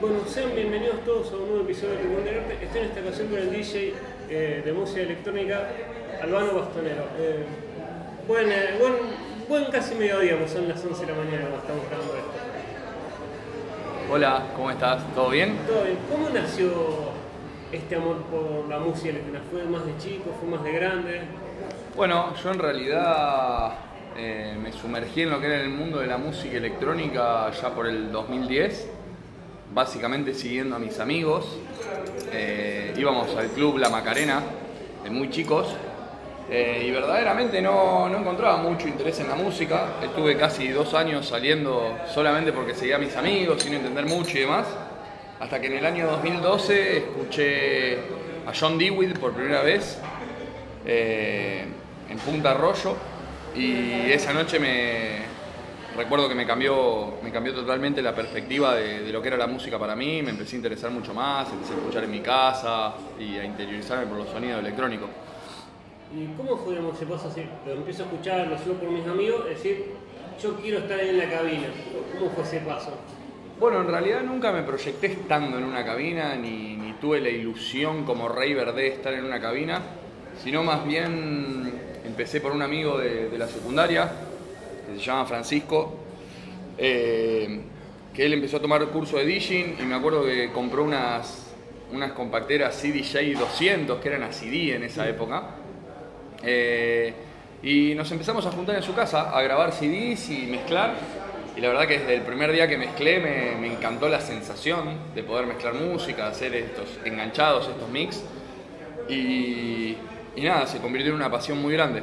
Bueno, sean bienvenidos todos a un nuevo episodio de Timón del Arte. Estoy en esta ocasión con el DJ eh, de música electrónica, Albano Bastonero. Eh, buen, eh, buen, buen casi mediodía, pues son las 11 de la mañana cuando estamos grabando esto. Hola, ¿cómo estás? ¿Todo bien? Todo bien. ¿Cómo nació este amor por la música electrónica? ¿Fue más de chico? ¿Fue más de grande? Bueno, yo en realidad eh, me sumergí en lo que era el mundo de la música electrónica ya por el 2010, básicamente siguiendo a mis amigos. Eh, íbamos al club La Macarena, de muy chicos, eh, y verdaderamente no, no encontraba mucho interés en la música. Estuve casi dos años saliendo solamente porque seguía a mis amigos, sin entender mucho y demás. Hasta que en el año 2012 escuché a John Dewey por primera vez eh, en Punta Arroyo y esa noche me recuerdo que me cambió, me cambió totalmente la perspectiva de, de lo que era la música para mí, me empecé a interesar mucho más, empecé a escuchar en mi casa y a interiorizarme por los sonidos electrónicos. ¿Y cómo fue digamos, ese paso así? Lo empiezo a escuchar, lo sigo por mis amigos, es decir, yo quiero estar en la cabina. ¿Cómo fue ese paso? Bueno, en realidad nunca me proyecté estando en una cabina, ni, ni tuve la ilusión como Raver de estar en una cabina, sino más bien empecé por un amigo de, de la secundaria, se llama Francisco, eh, que él empezó a tomar curso de DJing y me acuerdo que compró unas, unas compacteras CDJ 200, que eran a CD en esa época. Eh, y nos empezamos a juntar en su casa a grabar CDs y mezclar. Y la verdad que desde el primer día que mezclé me, me encantó la sensación de poder mezclar música, hacer estos enganchados, estos mix. Y, y nada, se convirtió en una pasión muy grande.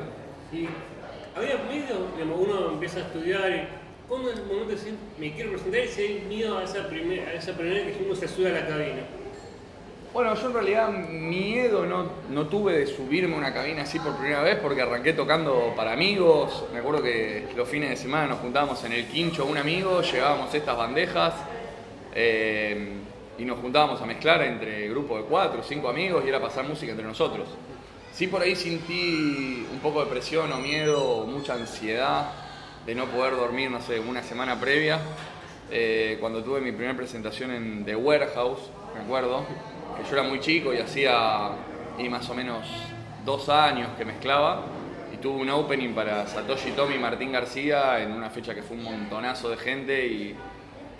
Había miedo, digamos, uno empieza a estudiar y ¿cómo es el momento de decir me quiero presentar y hay miedo a esa, primer, a esa primera que uno se sube a la cabina? Bueno, yo en realidad miedo no, no tuve de subirme a una cabina así por primera vez porque arranqué tocando para amigos. Me acuerdo que los fines de semana nos juntábamos en el quincho un amigo, llevábamos estas bandejas eh, y nos juntábamos a mezclar entre grupo de cuatro cinco amigos y era pasar música entre nosotros. Sí por ahí sentí un poco de presión o miedo mucha ansiedad de no poder dormir, no sé, una semana previa. eh, cuando tuve mi primera presentación en The Warehouse, me acuerdo, que yo era muy chico y hacía y más o menos dos años que mezclaba y tuve un opening para Satoshi Tomi y Martín García en una fecha que fue un montonazo de gente y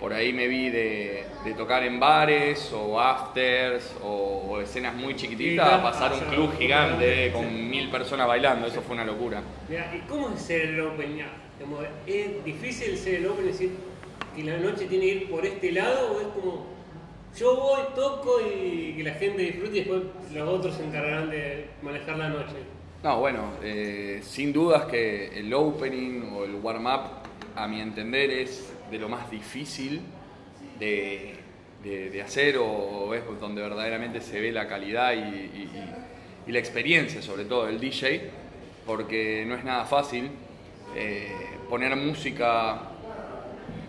por ahí me vi de, de tocar en bares o afters o, o escenas muy chiquititas a pasar un club gigante con mil personas bailando, eso fue una locura. Mira, ¿y cómo es ser el open? Ya, ¿Es difícil ser el open, es decir, que la noche tiene que ir por este lado o es como yo voy, toco y que la gente disfrute y después los otros se encargarán de manejar la noche? No, bueno, eh, sin dudas que el opening o el warm-up, a mi entender, es de lo más difícil de, de- hacer o es donde verdaderamente se ve la calidad y, la experiencia, sobre todo del DJ, porque no es nada fácil eh, poner música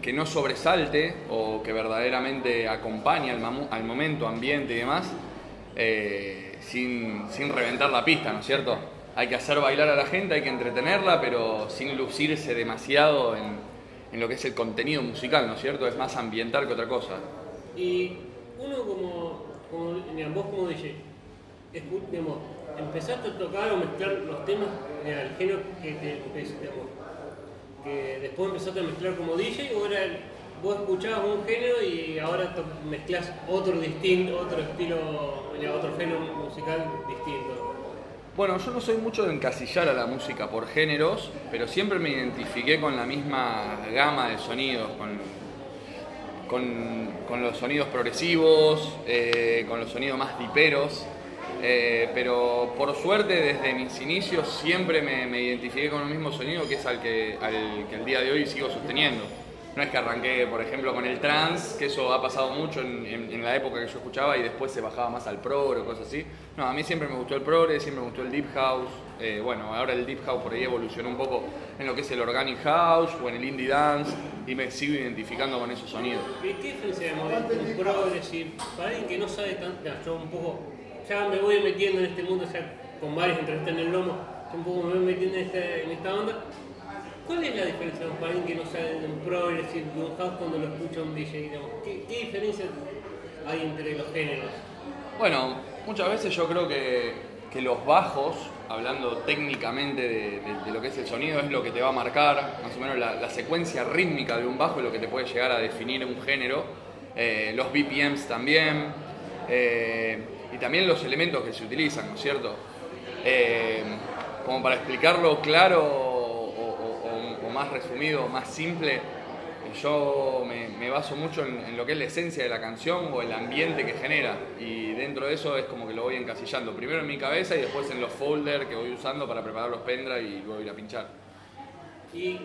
que no sobresalte o que verdaderamente acompañe al momento, ambiente y demás, eh, sin, sin reventar la pista, ¿no es cierto? Hay que hacer bailar a la gente, hay que entretenerla, pero sin lucirse demasiado en, en lo que es el contenido musical, ¿no es cierto? Es más ambiental que otra cosa. Y uno como, como vos como DJ, digamos, empezaste a tocar o mezclar los temas del género que te digamos, que después empezaste a mezclar como DJ o era el- vos escuchabas un género y ahora mezclas otro distinto, otro estilo, otro género musical distinto. Bueno, yo no soy mucho de encasillar a la música por géneros, pero siempre me identifiqué con la misma gama de sonidos, con, con, los sonidos progresivos, eh, con los sonidos más diperos. eh, pero por suerte desde mis inicios siempre me, me identifiqué con el mismo sonido que es al que, al que el día de hoy sigo sosteniendo. No es que arranqué, por ejemplo, con el trance, que eso ha pasado mucho en, en- en la época que yo escuchaba y después se bajaba más al progre o cosas así. No, a mí siempre me gustó el progre, siempre me gustó el deep house. Eh, bueno, ahora el deep house por ahí evolucionó un poco en lo que es el organic house o en el indie dance y me sigo identificando con esos sonidos. ¿Qué, qué diferencia entre un progressive? Para alguien que no sabe tanto, yo un poco, ya me voy metiendo en este mundo, ya con varias entrevistas en el lomo, yo un poco me voy metiendo en, este- en esta onda. ¿Cuál es la diferencia para alguien que no sabe de un progressive, de un house cuando lo escucha un DJ? ¿Qué, qué diferencia hay entre los géneros? Bueno, muchas veces yo creo que, que los bajos, hablando técnicamente de, de- de lo que es el sonido, es lo que te va a marcar, más o menos la, secuencia rítmica de un bajo es lo que te puede llegar a definir un género. Eh, los BPMs también, eh, y también los elementos que se utilizan, ¿no es cierto? Eh, como para explicarlo claro más resumido, más simple, yo me, baso mucho en, lo que es la esencia de la canción o el ambiente que genera y dentro de eso es como que lo voy encasillando, primero en mi cabeza y después en los folders que voy usando para preparar los pendrive y luego ir a pinchar. ¿Y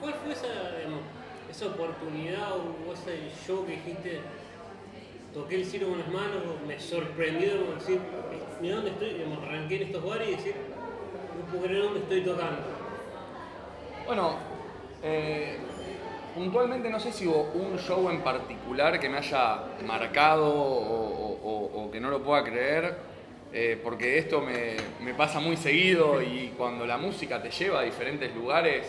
cuál fue esa, oportunidad o ese show que dijiste? Toqué el cielo con las manos, me sorprendió como decir, mira dónde estoy, digamos, arranqué en estos bares y decir, no dónde estoy tocando. Bueno, eh, puntualmente no sé si hubo un show en particular que me haya marcado o, que no lo pueda creer, eh, porque esto me, pasa muy seguido y cuando la música te lleva a diferentes lugares,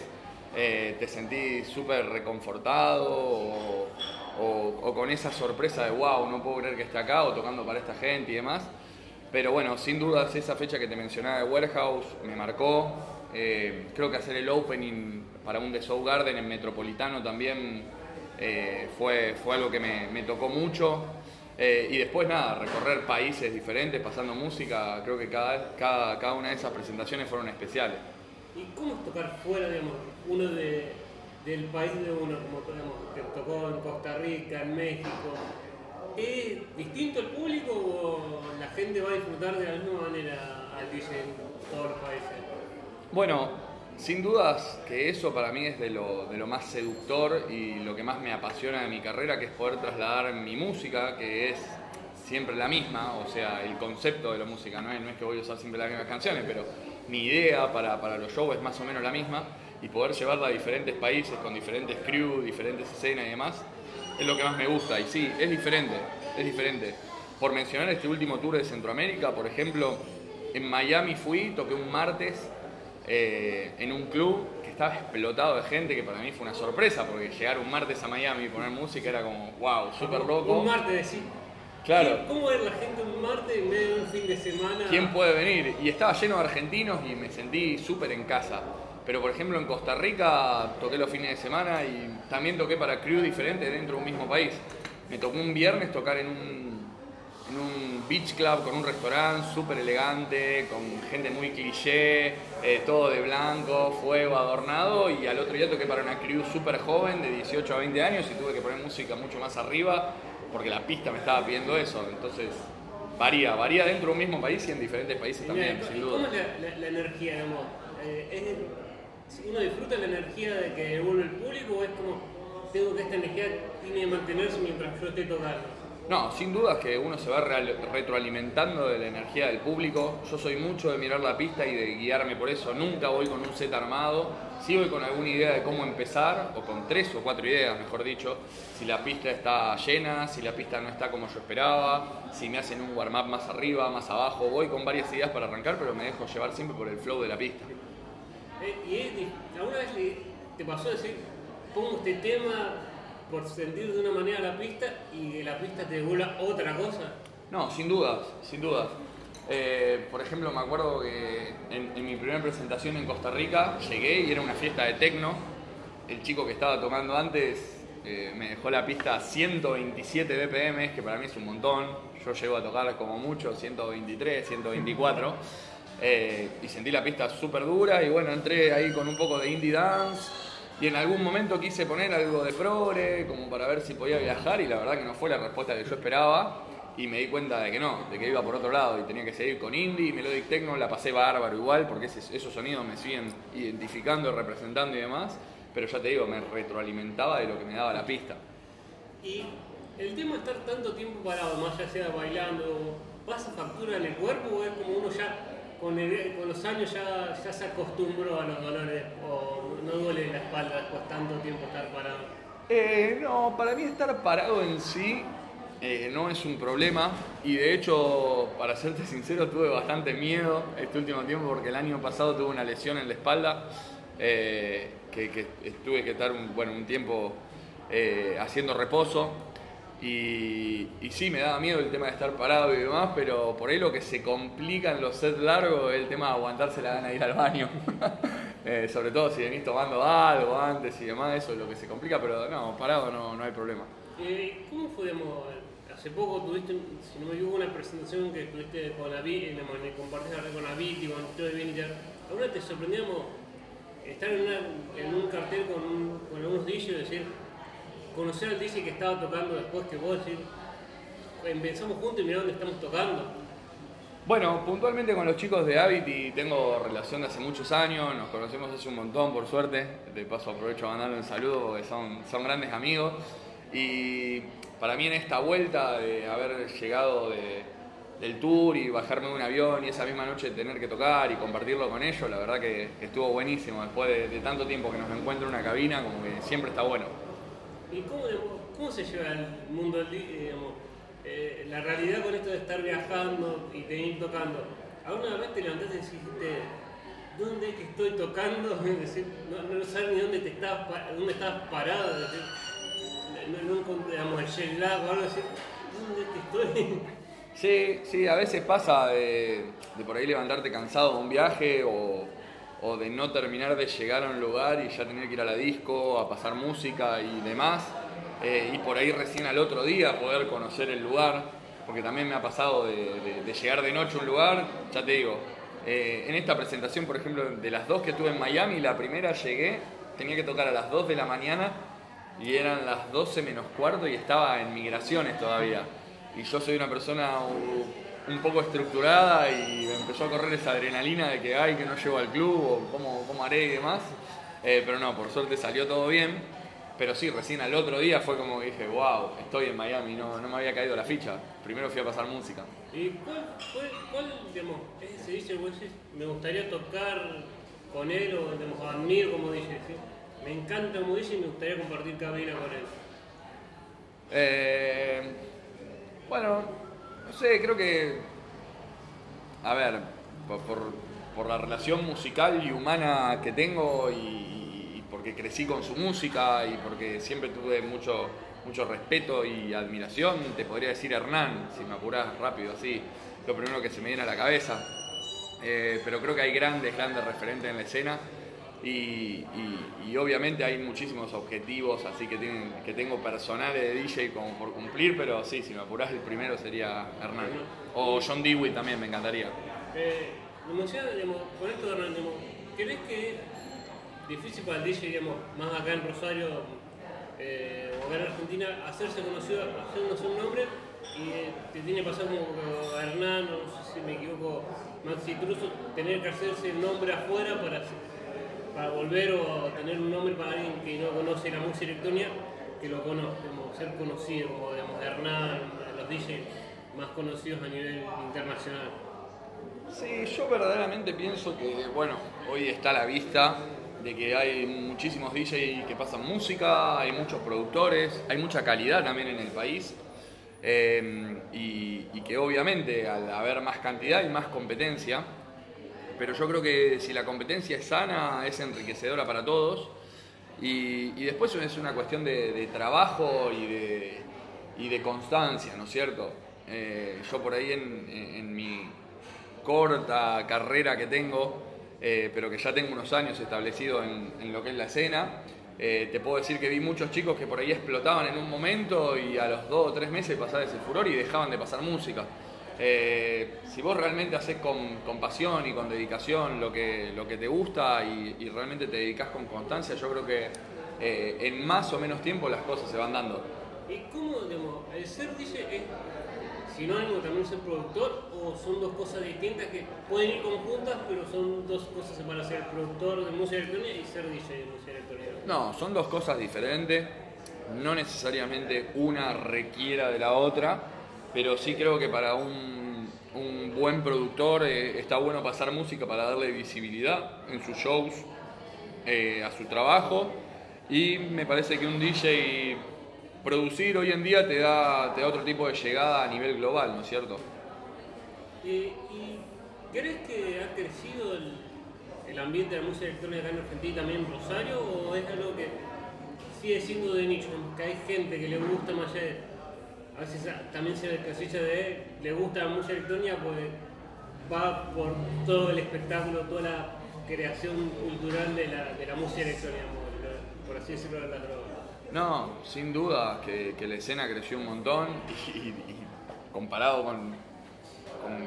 eh, te sentís súper reconfortado o- o con esa sorpresa de wow, no puedo creer que esté acá o tocando para esta gente y demás. Pero bueno, sin dudas esa fecha que te mencionaba de Warehouse me marcó. Eh, creo que hacer el opening para un The Soul Garden en Metropolitano también eh, fue, fue algo que me, tocó mucho. Eh, y después nada, recorrer países diferentes, pasando música, creo que cada, cada, cada una de esas presentaciones fueron especiales. ¿Y cómo es tocar fuera, digamos, uno de, del país de uno, como digamos, que tocó en Costa Rica, en México? ¿Es distinto el público o la gente va a disfrutar de la misma manera al DJ en todos los países? Bueno, sin dudas que eso para mí es de lo, de lo más seductor y lo que más me apasiona de mi carrera, que es poder trasladar mi música, que es siempre la misma, o sea, el concepto de la música, no es, que voy a usar siempre las mismas canciones, pero mi idea para, para los shows es más o menos la misma y poder llevarla a diferentes países con diferentes crew, diferentes escenas y demás, es lo que más me gusta. Y sí, es diferente, es diferente. Por mencionar este último tour de Centroamérica, por ejemplo, en Miami fui, toqué un martes eh, en un club que estaba explotado de gente, que para mí fue una sorpresa, porque llegar un martes a Miami y poner música era como, wow, súper loco. Un martes, decir. Claro. ¿Cómo ver la gente un martes en medio de un fin de semana? ¿Quién puede venir? Y estaba lleno de argentinos y me sentí súper en casa. Pero por ejemplo en Costa Rica toqué los fines de semana y también toqué para crew diferentes dentro de un mismo país. Me tocó un viernes tocar en un beach club con un restaurante súper elegante, con gente muy cliché, eh, todo de blanco, fuego adornado. Y al otro día toqué para una crew súper joven de 18 a 20 años y tuve que poner música mucho más arriba porque la pista me estaba pidiendo eso. Entonces varía, varía dentro de un mismo país y en diferentes países Y también, mira, sin ¿y duda. ¿Cómo es la, la- la energía, digamos? Eh, es- ¿Uno disfruta la energía de que devuelve el público o es como tengo que esta energía tiene que mantenerse mientras yo esté tocando? No, sin dudas que uno se va retroalimentando de la energía del público. Yo soy mucho de mirar la pista y de guiarme por eso. Nunca voy con un set armado. Sí voy con alguna idea de cómo empezar, o con tres o cuatro ideas, mejor dicho. Si la pista está llena, si la pista no está como yo esperaba, si me hacen un warm-up más arriba, más abajo. Voy con varias ideas para arrancar, pero me dejo llevar siempre por el flow de la pista. Eh, ¿Y alguna vez te pasó decir, pongo este tema por sentir de una manera la pista y que la pista te devuelva otra cosa? No, sin dudas, sin dudas. Eh, por ejemplo, me acuerdo que en, en mi primera presentación en Costa Rica llegué y era una fiesta de tecno. El chico que estaba tocando antes eh, me dejó la pista a 127 BPM, que para mí es un montón. Yo llego a tocar como mucho 123, 124. eh, y sentí la pista súper dura y bueno, entré ahí con un poco de indie dance. Y en algún momento quise poner algo de progre, como para ver si podía viajar, y la verdad que no fue la respuesta que yo esperaba. Y me di cuenta de que no, de que iba por otro lado y tenía que seguir con indie, melodic techno, la pasé bárbaro igual, porque ese- esos sonidos me siguen identificando, representando y demás. Pero ya te digo, me retroalimentaba de lo que me daba la pista. Y el tema de estar tanto tiempo parado, más ya sea bailando, ¿pasa factura en el cuerpo o es como uno ya con, con los años ya, ya se acostumbró a los dolores o no duele la espalda después tanto tiempo estar parado? Eh, no, para mí estar parado en sí eh, no es un problema y de hecho, para serte sincero, tuve bastante miedo este último tiempo porque el año pasado tuve una lesión en la espalda eh, que, tuve que estar un, bueno, un tiempo eh, haciendo reposo Y, y sí, me daba miedo el tema de estar parado y demás, pero por ahí lo que se complica en los sets largos es el tema de aguantarse la gana de ir al baño. Eh, sobre todo si venís tomando algo antes y demás, eso es lo que se complica, pero no, parado no, no hay problema. Eh, ¿Cómo fue, hace poco tuviste, si no me equivoco, una presentación que tuviste con la digamos, compartiste con la y con todo de Viniter? ¿Alguna te sorprendíamos estar en, un cartel con, un, con algunos DJs y decir, conocer al DJ que estaba tocando después que vos decir, empezamos juntos y mirá dónde estamos tocando? Bueno, puntualmente con los chicos de Habit tengo relación de hace muchos años, nos conocemos hace un montón por suerte, de paso aprovecho a mandarle un saludo porque son, son grandes amigos. Y para mí en esta vuelta de haber llegado del tour y bajarme de un avión y esa misma noche tener que tocar y compartirlo con ellos, la verdad que, estuvo buenísimo. Después de, tanto tiempo que nos encuentro en una cabina, como que siempre está bueno. ¿Y cómo, cómo se lleva el mundo del digamos, eh, la realidad con esto de estar viajando y de ir tocando, ¿alguna vez te levantaste y dijiste, ¿dónde es que estoy tocando? no, no sabes ni dónde, te estabas, dónde estabas parado, no, no encontramos el jet lag o algo así, ¿dónde es que estoy? Sí, sí, a veces pasa de, por ahí levantarte cansado de un viaje o, o de no terminar de llegar a un lugar y ya tener que ir a la disco, a pasar música y demás eh, y por ahí recién al otro día poder conocer el lugar, porque también me ha pasado de, llegar de noche a un lugar, ya te digo, eh, en esta presentación, por ejemplo, de las dos que tuve en Miami, la primera llegué, tenía que tocar a las 2 de la mañana y eran las 12 menos cuarto y estaba en migraciones todavía. Y yo soy una persona un, poco estructurada y me empezó a correr esa adrenalina de que, ay, que no llego al club o cómo, cómo haré y demás. Eh, pero no, por suerte salió todo bien. Pero sí, recién al otro día fue como que dije, wow, estoy en Miami, no, no me había caído la ficha. Primero fui a pasar música. ¿Y cuál, cuál, cuál digamos, ese dice, me gustaría tocar con él o digamos, admiro como dice, ¿sí? Me encanta como dice y me gustaría compartir cabina con él. Eh, bueno, no sé, creo que. A ver, por, por la relación musical y humana que tengo y, porque crecí con su música y porque siempre tuve mucho, mucho respeto y admiración. Te podría decir Hernán, si me apurás rápido así, lo primero que se me viene a la cabeza. Eh, pero creo que hay grandes, grandes referentes en la escena y, obviamente hay muchísimos objetivos, así que, tienen, que tengo personales de DJ como por cumplir, pero sí, si me apurás el primero sería Hernán. O John Dewey también me encantaría. Eh, con esto de Hernán, ¿crees que difícil para el DJ, digamos, más acá en Rosario eh, o acá en Argentina, hacerse conocido, hacernos un nombre y eh, te tiene que pasar como Hernán, no sé si me equivoco, Maxi Truso, tener que hacerse el nombre afuera para, para volver o tener un nombre para alguien que no conoce la música electrónica, que lo conozca, como ser conocido, como digamos Hernán, los DJs más conocidos a nivel internacional. Sí, yo verdaderamente pienso que, bueno, hoy está a la vista de que hay muchísimos DJs que pasan música, hay muchos productores, hay mucha calidad también en el país. Em, y, que obviamente al haber más cantidad y más competencia, pero yo creo que si la competencia es sana, es enriquecedora para todos. Y, después es una cuestión de, trabajo y de, constancia, ¿no es cierto? Eh, yo por ahí en mi corta carrera que tengo, eh, pero que ya tengo unos años establecido en, lo que es la escena. Eh, te puedo decir que vi muchos chicos que por ahí explotaban en un momento y a los dos o tres meses pasaba ese furor y dejaban de pasar música. Eh, si vos realmente haces con, con, pasión y con dedicación lo que, lo que te gusta y, realmente te dedicas con constancia, yo creo que en más o menos tiempo las cosas se van dando. ¿Y cómo, digamos, el ser es sinónimo también ser productor o son dos cosas distintas que pueden ir conjuntas, pero son dos cosas para ser productor de música electrónica y ser DJ de música electrónica? No, son dos cosas diferentes. No necesariamente una requiera de la otra, pero sí creo que para un, un buen productor eh, está bueno pasar música para darle visibilidad en sus shows, eh, a su trabajo. Y me parece que un DJ producir hoy en día te da, otro tipo de llegada a nivel global, ¿no es cierto? ¿Y, crees que ha crecido el, ambiente de la música electrónica acá en Argentina también en Rosario o es algo que sigue siendo de nicho, que hay gente que le gusta más allá a veces también se casilla de le gusta la música electrónica pues va por todo el espectáculo, toda la creación cultural de la, de la música electrónica, por así decirlo, de las drogas. No, sin duda que, la escena creció un montón y, comparado con,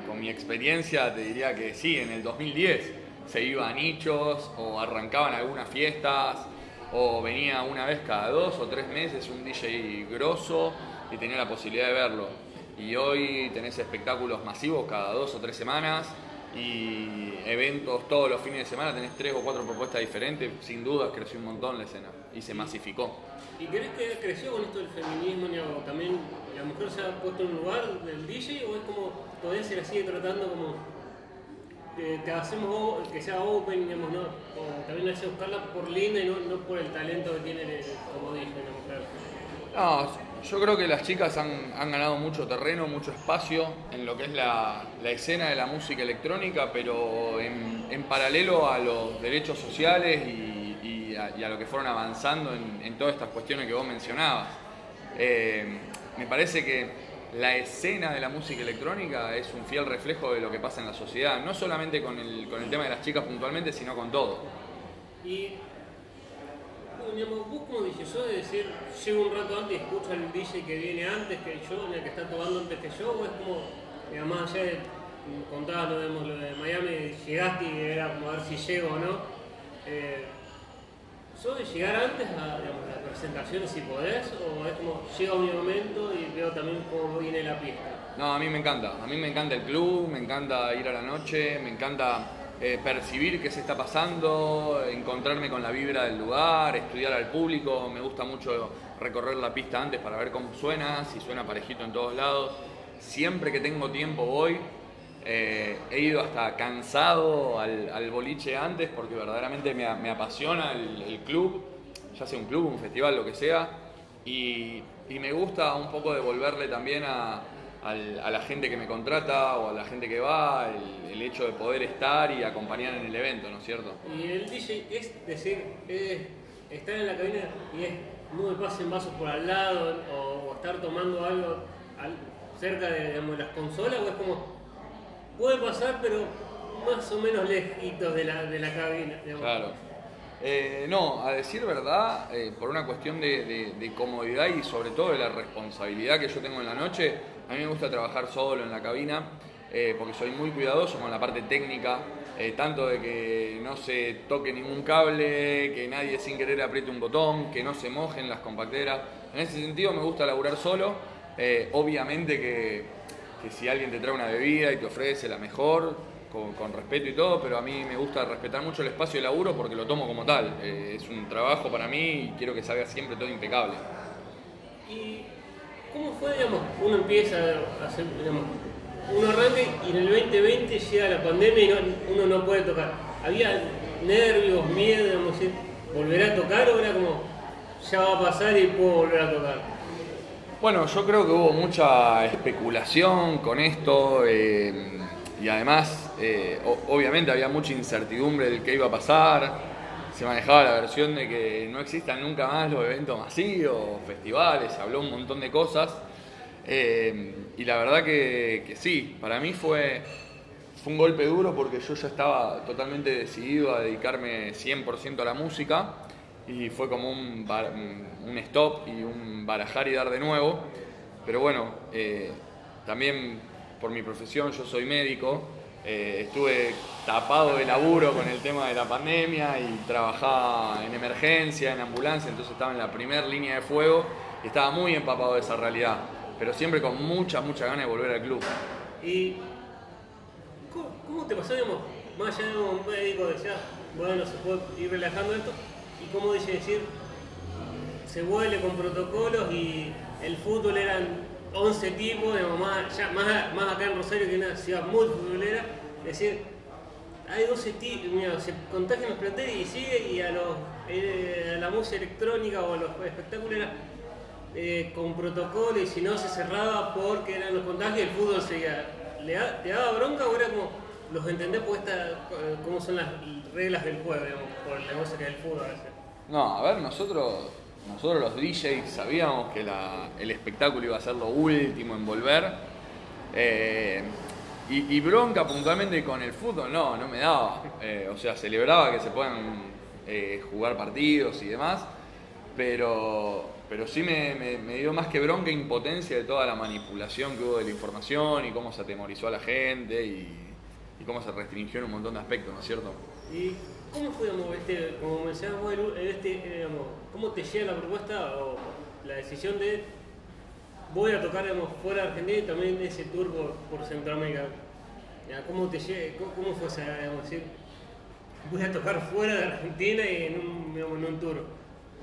con, mi experiencia te diría que sí, en el 2010 se iba a nichos o arrancaban algunas fiestas o venía una vez cada dos o tres meses un DJ grosso y tenía la posibilidad de verlo. Y hoy tenés espectáculos masivos cada dos o tres semanas y eventos todos los fines de semana, tenés tres o cuatro propuestas diferentes, sin duda creció un montón la escena y se masificó. ¿Y crees que creció con esto del feminismo? ¿También la mujer se ha puesto en un lugar del DJ o es como todavía se la sigue tratando como que, hacemos que sea open, digamos, ¿no? o también hay que buscarla por linda y no, no por el talento que tiene como DJ la? No, yo creo que las chicas han, ganado mucho terreno, mucho espacio en lo que es la, escena de la música electrónica, pero en, paralelo a los derechos sociales y, a, lo que fueron avanzando en, todas estas cuestiones que vos mencionabas. Eh, me parece que la escena de la música electrónica es un fiel reflejo de lo que pasa en la sociedad, no solamente con el, con el tema de las chicas puntualmente, sino con todo. Y vos como DJ, de decir, llego un rato antes y escucho al DJ que viene antes que yo, en el que está tocando antes que yo, o es como, digamos, contaba lo de, lo de Miami, llegaste y era como a ver si llego o no. Eh, de llegar antes a digamos, la presentación si podés? ¿O es como llega mi momento y veo también cómo viene la pista? No, a mí me encanta. A mí me encanta el club, me encanta ir a la noche, me encanta eh, percibir qué se está pasando, encontrarme con la vibra del lugar, estudiar al público. Me gusta mucho recorrer la pista antes para ver cómo suena, si suena parejito en todos lados. Siempre que tengo tiempo voy. Eh, he ido hasta cansado al, boliche antes porque verdaderamente me, apasiona el, club, ya sea un club, un festival, lo que sea. Y, y me gusta un poco devolverle también a, a la gente que me contrata o a la gente que va, el, hecho de poder estar y acompañar en el evento, ¿no es cierto? Y el DJ es decir, es estar en la cabina y es no me pasen vasos por al lado o, estar tomando algo cerca de las consolas o es como puede pasar pero más o menos lejitos de la, de la cabina. Claro. Eh, no, a decir verdad, eh, por una cuestión de, comodidad y sobre todo de la responsabilidad que yo tengo en la noche, a mí me gusta trabajar solo en la cabina eh, porque soy muy cuidadoso con la parte técnica, tanto de que no se toque ningún cable, que nadie sin querer apriete un botón, que no se mojen las compacteras. En ese sentido me gusta laburar solo. obviamente que, si alguien te trae una bebida y te ofrece la mejor, con, respeto y todo, pero a mí me gusta respetar mucho el espacio de laburo porque lo tomo como tal. Eh, es un trabajo para mí y quiero que salga siempre todo impecable. ¿Y cómo fue, digamos, uno empieza a hacer, digamos, uno arranca y en el 2020 llega la pandemia y uno no puede tocar? ¿Había nervios, miedo, digamos, volver a tocar o era como, ya va a pasar y puedo volver a tocar? Bueno, yo creo que hubo mucha especulación con esto. Eh, y además, eh, obviamente había mucha incertidumbre del qué iba a pasar. Se manejaba la versión de que no existan nunca más los eventos masivos, festivales, se habló un montón de cosas. Eh, y la verdad que, sí, para mí fue, un golpe duro porque yo ya estaba totalmente decidido a dedicarme 100% a la música y fue como un, un, stop y un barajar y dar de nuevo. Pero bueno, eh, también por mi profesión, yo soy médico, eh, estuve tapado de laburo con el tema de la pandemia y trabajaba en emergencia, en ambulancia, entonces estaba en la primera línea de fuego y estaba muy empapado de esa realidad, pero siempre con mucha, mucha ganas de volver al club. ¿Y cómo, te pasó, digamos, más allá de un médico decía, bueno, se puede ir relajando esto, y cómo dice decir, se vuelve con protocolos y el fútbol eran 11 tipos, más, más, acá en Rosario que una ciudad muy futbolera, es decir, hay 12 tipos, se contagian los planteles y sigue y a, los, eh, a la música electrónica o a los espectáculos era eh, con protocolo y si no se cerraba porque eran los contagios el fútbol seguía. ¿Le ¿Te daba bronca o era como los entendés por esta, cómo son las reglas del juego, digamos, por el negocio que es fútbol a veces? No, a ver, nosotros nosotros los DJs sabíamos que el espectáculo iba a ser lo último en volver. Eh, y, bronca puntualmente con el fútbol, no, no me daba. Eh, o sea, celebraba que se puedan eh, jugar partidos y demás, pero, pero sí me, dio más que bronca e impotencia de toda la manipulación que hubo de la información y cómo se atemorizó a la gente y, cómo se restringió en un montón de aspectos, ¿no es cierto? ¿Y cómo fue, este, como mencionabas este, eh, cómo te llega la propuesta o la decisión de voy a tocar fuera de Argentina y también ese tour por, Centroamérica? ¿Cómo te llega, cómo, fue esa, decir, voy a tocar fuera de Argentina y en un, tour?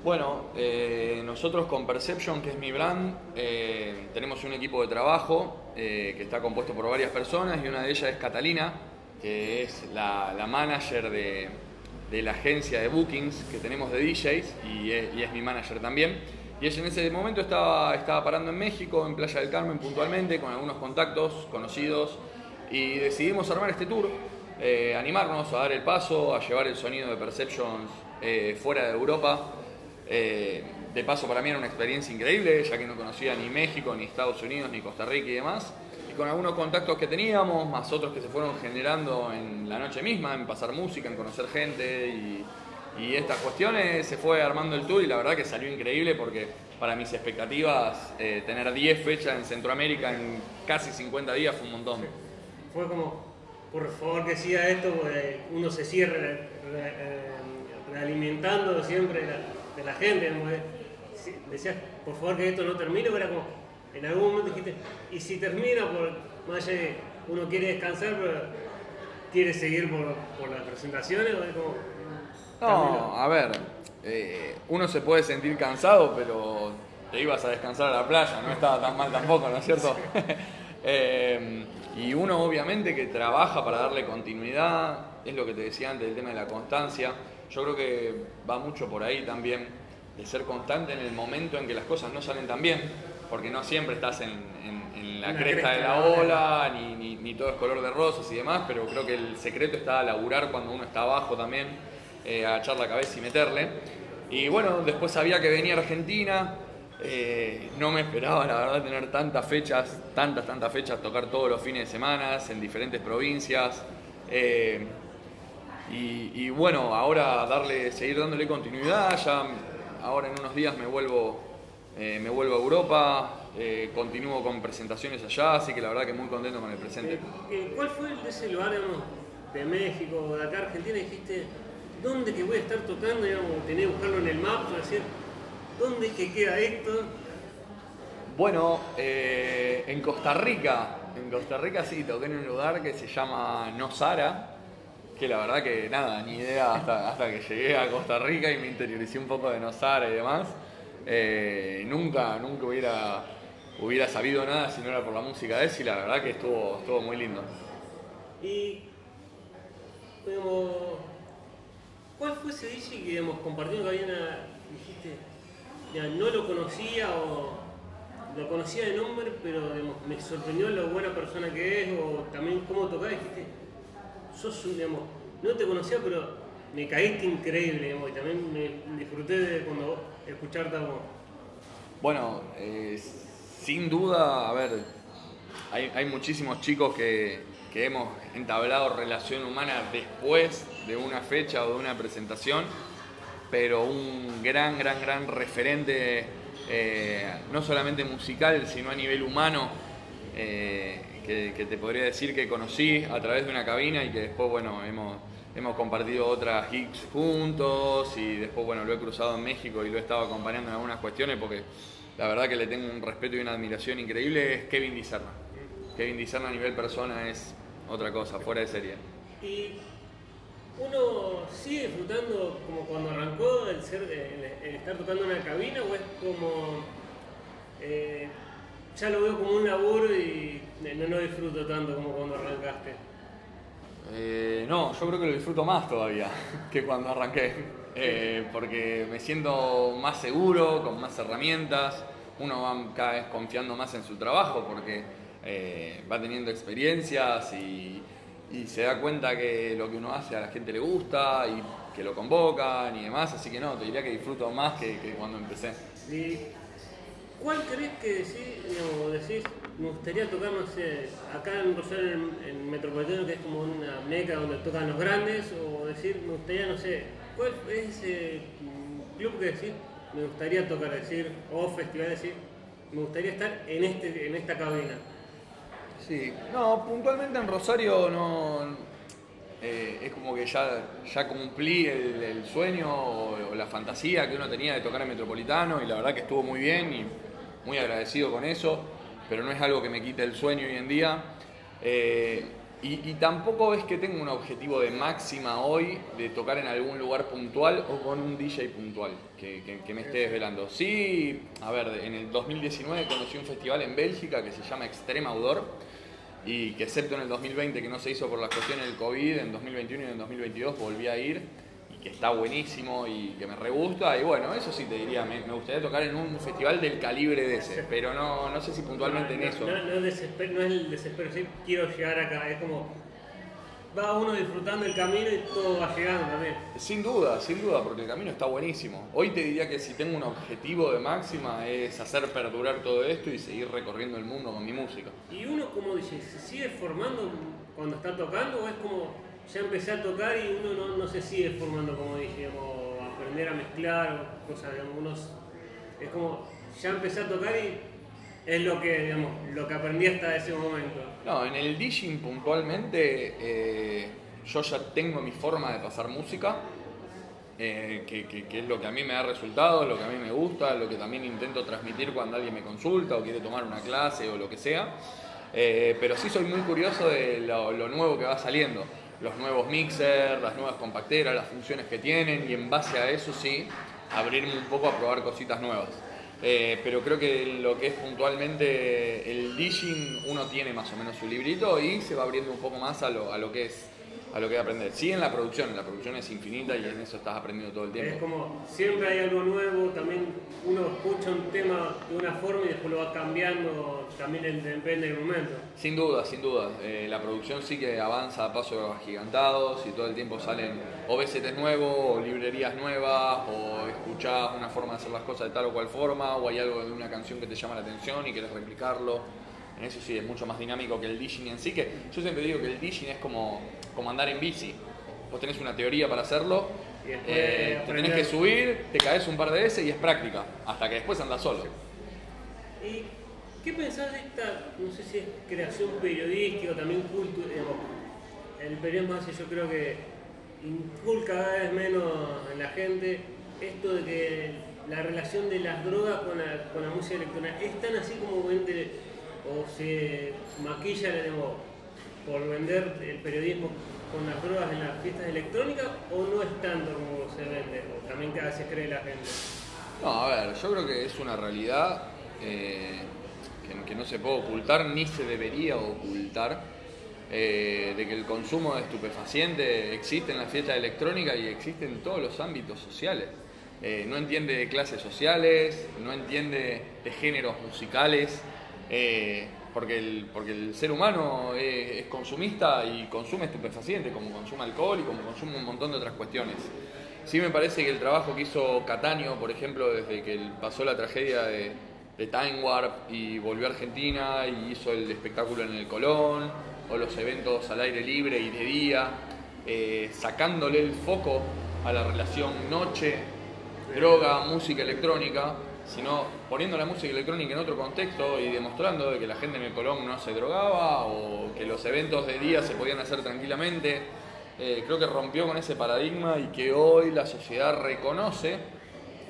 Bueno, eh, nosotros con Perception, que es mi brand, eh, tenemos un equipo de trabajo eh, que está compuesto por varias personas y una de ellas es Catalina, que es la, manager de, la agencia de bookings que tenemos de DJs y es, mi manager también. Y ella en ese momento estaba, estaba parando en México, en Playa del Carmen puntualmente, con algunos contactos conocidos y decidimos armar este tour, animarnos a dar el paso, a llevar el sonido de Perceptions fuera de Europa eh, de paso, para mí era una experiencia increíble, ya que no conocía ni México, ni Estados Unidos, ni Costa Rica y demás. Con algunos contactos que teníamos, más otros que se fueron generando en la noche misma, en pasar música, en conocer gente y, estas cuestiones, se fue armando el tour y la verdad que salió increíble porque para mis expectativas, eh, tener 10 fechas en Centroamérica en casi 50 días fue un montón. Fue como, por favor que siga esto, uno se cierre realimentando siempre de la gente. Decías, por favor que esto no termine, pero era como, en algún momento dijiste, y si termina, por, más allá de uno quiere descansar, pero quiere seguir por, por las presentaciones, o es como... No, a ver, eh, uno se puede sentir cansado, pero te ibas a descansar a la playa, no estaba tan mal tampoco, ¿no es cierto? Eh, y uno obviamente que trabaja para darle continuidad, es lo que te decía antes, el tema de la constancia. Yo creo que va mucho por ahí también, de ser constante en el momento en que las cosas no salen tan bien, porque no siempre estás en, la, cresta, de la ola, ni, todo es color de rosas y demás, pero creo que el secreto está a laburar cuando uno está abajo también, eh, a echar la cabeza y meterle. Y bueno, después sabía que venía Argentina, eh, no me esperaba, la verdad, tener tantas fechas, tantas, tantas fechas, tocar todos los fines de semana en diferentes provincias. Eh, y, bueno, ahora darle, seguir dándole continuidad, ya ahora en unos días me vuelvo, eh, me vuelvo a Europa, eh, continúo con presentaciones allá, así que la verdad que muy contento con el presente. Eh, ¿Cuál fue ese lugar de México, de acá Argentina? Dijiste, ¿dónde que voy a estar tocando? Digamos, tenés que buscarlo en el mapa, decir, ¿dónde es que queda esto? Bueno, en Costa Rica, en Costa Rica sí, toqué en un lugar que se llama Nosara, que la verdad que nada, ni idea hasta, hasta que llegué a Costa Rica y me interioricé un poco de Nosara y demás. Eh, nunca, nunca hubiera, hubiera sabido nada si no era por la música de él y la verdad que estuvo, estuvo muy lindo. Y ¿cuál fue ese DJ que digamos, compartiendo que dijiste, no lo conocía o lo conocía de nombre, pero me sorprendió lo buena persona que es o también cómo tocaba, dijiste, sos un, digamos, no te conocía, pero me caíste increíble, digamos, y también me disfruté de cuando escucharte a vos. Bueno, eh, sin duda, a ver, hay, hay muchísimos chicos que, que, hemos entablado relación humana después de una fecha o de una presentación, pero un gran, gran, gran referente, eh, no solamente musical, sino a nivel humano. Eh, que, te podría decir que conocí a través de una cabina y que después, bueno, hemos, hemos compartido otras gigs juntos y después, bueno, lo he cruzado en México y lo he estado acompañando en algunas cuestiones porque la verdad que le tengo un respeto y una admiración increíble, es Kevin Dizerna. Kevin Dizerna a nivel persona es otra cosa, fuera de serie. Y uno sigue disfrutando como cuando arrancó el, ser, estar tocando una cabina o es como... Eh, ya lo veo como un laburo y no lo disfruto tanto como cuando arrancaste. Eh, no, yo creo que lo disfruto más todavía que cuando arranqué, eh, porque me siento más seguro, con más herramientas, uno va cada vez confiando más en su trabajo porque eh, va teniendo experiencias y, se da cuenta que lo que uno hace a la gente le gusta y que lo convocan y demás, así que no, te diría que disfruto más que, que cuando empecé. ¿Y ¿Cuál crees que decís, digamos, decís, me gustaría tocar, no sé, acá en Rosario, en, Metropolitano, que es como una meca donde tocan los grandes, o decir, me gustaría, no sé, ¿cuál es ese club que decís, me gustaría tocar, decir, o festival, decir, me gustaría estar en, este, en esta cabina? Sí, no, puntualmente en Rosario no. eh, es como que ya, ya cumplí el, sueño o la fantasía que uno tenía de tocar en Metropolitano y la verdad que estuvo muy bien y muy agradecido con eso, pero no es algo que me quite el sueño hoy en día. Eh, y, tampoco es que tenga un objetivo de máxima hoy de tocar en algún lugar puntual o con un DJ puntual que, me esté desvelando. Sí, a ver, en el 2019 conocí un festival en Bélgica que se llama Extrema Outdoor y que excepto en el 2020 que no se hizo por las cuestiones del COVID, en 2021 y en 2022 volví a ir que está buenísimo y que me re gusta y bueno, eso sí te diría, me, me gustaría tocar en un festival del calibre de ese, pero no, no sé si puntualmente en no, eso. No, no, desesper- no es el desespero, sí, quiero llegar acá, es como, va uno disfrutando el camino y todo va llegando también. Sin duda, sin duda, porque el camino está buenísimo. Hoy te diría que si tengo un objetivo de máxima es hacer perdurar todo esto y seguir recorriendo el mundo con mi música. Y uno como dice, ¿se sigue formando cuando está tocando o es como ya empecé a tocar y uno no, no se sigue formando como dije, como aprender a mezclar o cosas, digamos, unos- es como ya empecé a tocar y es lo que, digamos, lo que aprendí hasta ese momento. No, en el DJing puntualmente eh, yo ya tengo mi forma de pasar música, eh, que, que- es lo que a mí me da resultados, lo que a mí me gusta, lo que también intento transmitir cuando alguien me consulta o quiere tomar una clase o lo que sea. Eh, pero sí soy muy curioso de lo nuevo que va saliendo, los nuevos mixers, las nuevas compacteras, las funciones que tienen y en base a eso sí, abrirme un poco a probar cositas nuevas. Eh, pero creo que lo que es puntualmente el DJing, uno tiene más o menos su librito y se va abriendo un poco más a lo, a lo que es a lo que es aprender. Sí en la producción, la producción es infinita y en eso estás aprendiendo todo el Es tiempo. como siempre hay algo nuevo, también uno escucha un tema de una forma y después lo va cambiando, también depende del momento. Sin duda, sin duda. Eh, la producción sí que avanza a pasos agigantados y todo el tiempo salen o BCTs nuevos, o librerías nuevas, o escuchás una forma de hacer las cosas de tal o cual forma, o hay algo de una canción que te llama la atención y quieres replicarlo. En eso sí es mucho más dinámico que el DJing en sí, que yo siempre digo que el DJing es como, como andar en bici. Vos tenés una teoría para hacerlo, eh, te tenés que subir, te caes un par de veces y es práctica, hasta que después andás solo. ¿Y qué pensás de esta, no sé si es creación periodística o también cultura? El periodismo hace yo creo que inculca cada vez menos en la gente esto de que la relación de las drogas con la, con la música electrónica es tan así como vende o se maquilla digamos, por vender el periodismo con las drogas en las fiestas electrónicas o no es tanto como se vende o también que a veces cree la gente. No, a ver, yo creo que es una realidad eh, que, no se puede ocultar ni se debería ocultar, eh, de que el consumo de estupefaciente existe en la fiesta electrónica y existe en todos los ámbitos sociales. Eh, no entiende de clases sociales, no entiende de géneros musicales, eh, porque, el, porque el ser humano es, consumista y consume estupefacientes, como consume alcohol y como consume un montón de otras cuestiones. Sí me parece que el trabajo que hizo Cataño, por ejemplo, desde que pasó la tragedia de, de Time Warp y volvió a Argentina y hizo el espectáculo en el Colón, o los eventos al aire libre y de día, eh, sacándole el foco a la relación noche, droga, música electrónica, sino poniendo la música electrónica en otro contexto y demostrando de que la gente en el Colón no se drogaba o que los eventos de día se podían hacer tranquilamente. Eh, creo que rompió con ese paradigma y que hoy la sociedad reconoce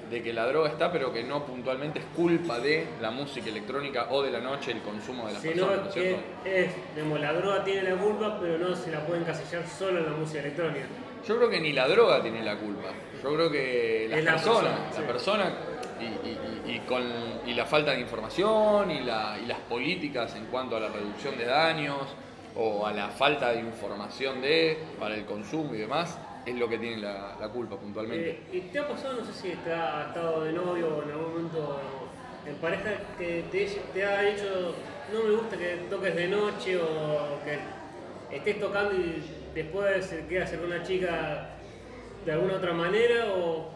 de que la droga está, pero que no puntualmente es culpa de la música electrónica o de la noche, el consumo de las Sino personas, ¿no cierto? es, digamos, la droga tiene la culpa, pero no se la pueden encasillar solo en la música electrónica. Yo creo que ni la droga tiene la culpa. Yo creo que las la personas, persona, la persona y, y- y- con, y la falta de información y, la- y las políticas en cuanto a la reducción de daños o a la falta de información de para el consumo y demás, es lo que tiene la, la culpa puntualmente. Eh, ¿Y te ha pasado, no sé si te ha estado de novio o en algún momento en pareja que te, ha dicho, no me gusta que toques de noche o que estés tocando y después se queda con una chica de alguna otra manera o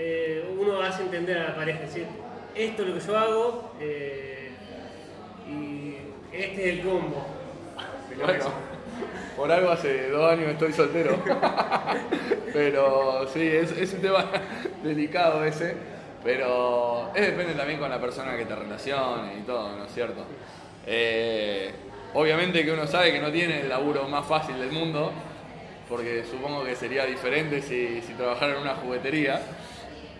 eh, uno hace entender a la pareja, decir, esto es lo que yo hago eh, y este es el combo. Bueno, por algo hace dos años estoy soltero. Pero sí, es, es un tema delicado ese. Pero es depende también con la persona que te relacione y todo, ¿no es cierto? Eh, obviamente que uno sabe que no tiene el laburo más fácil del mundo, porque supongo que sería diferente si, si trabajara en una juguetería.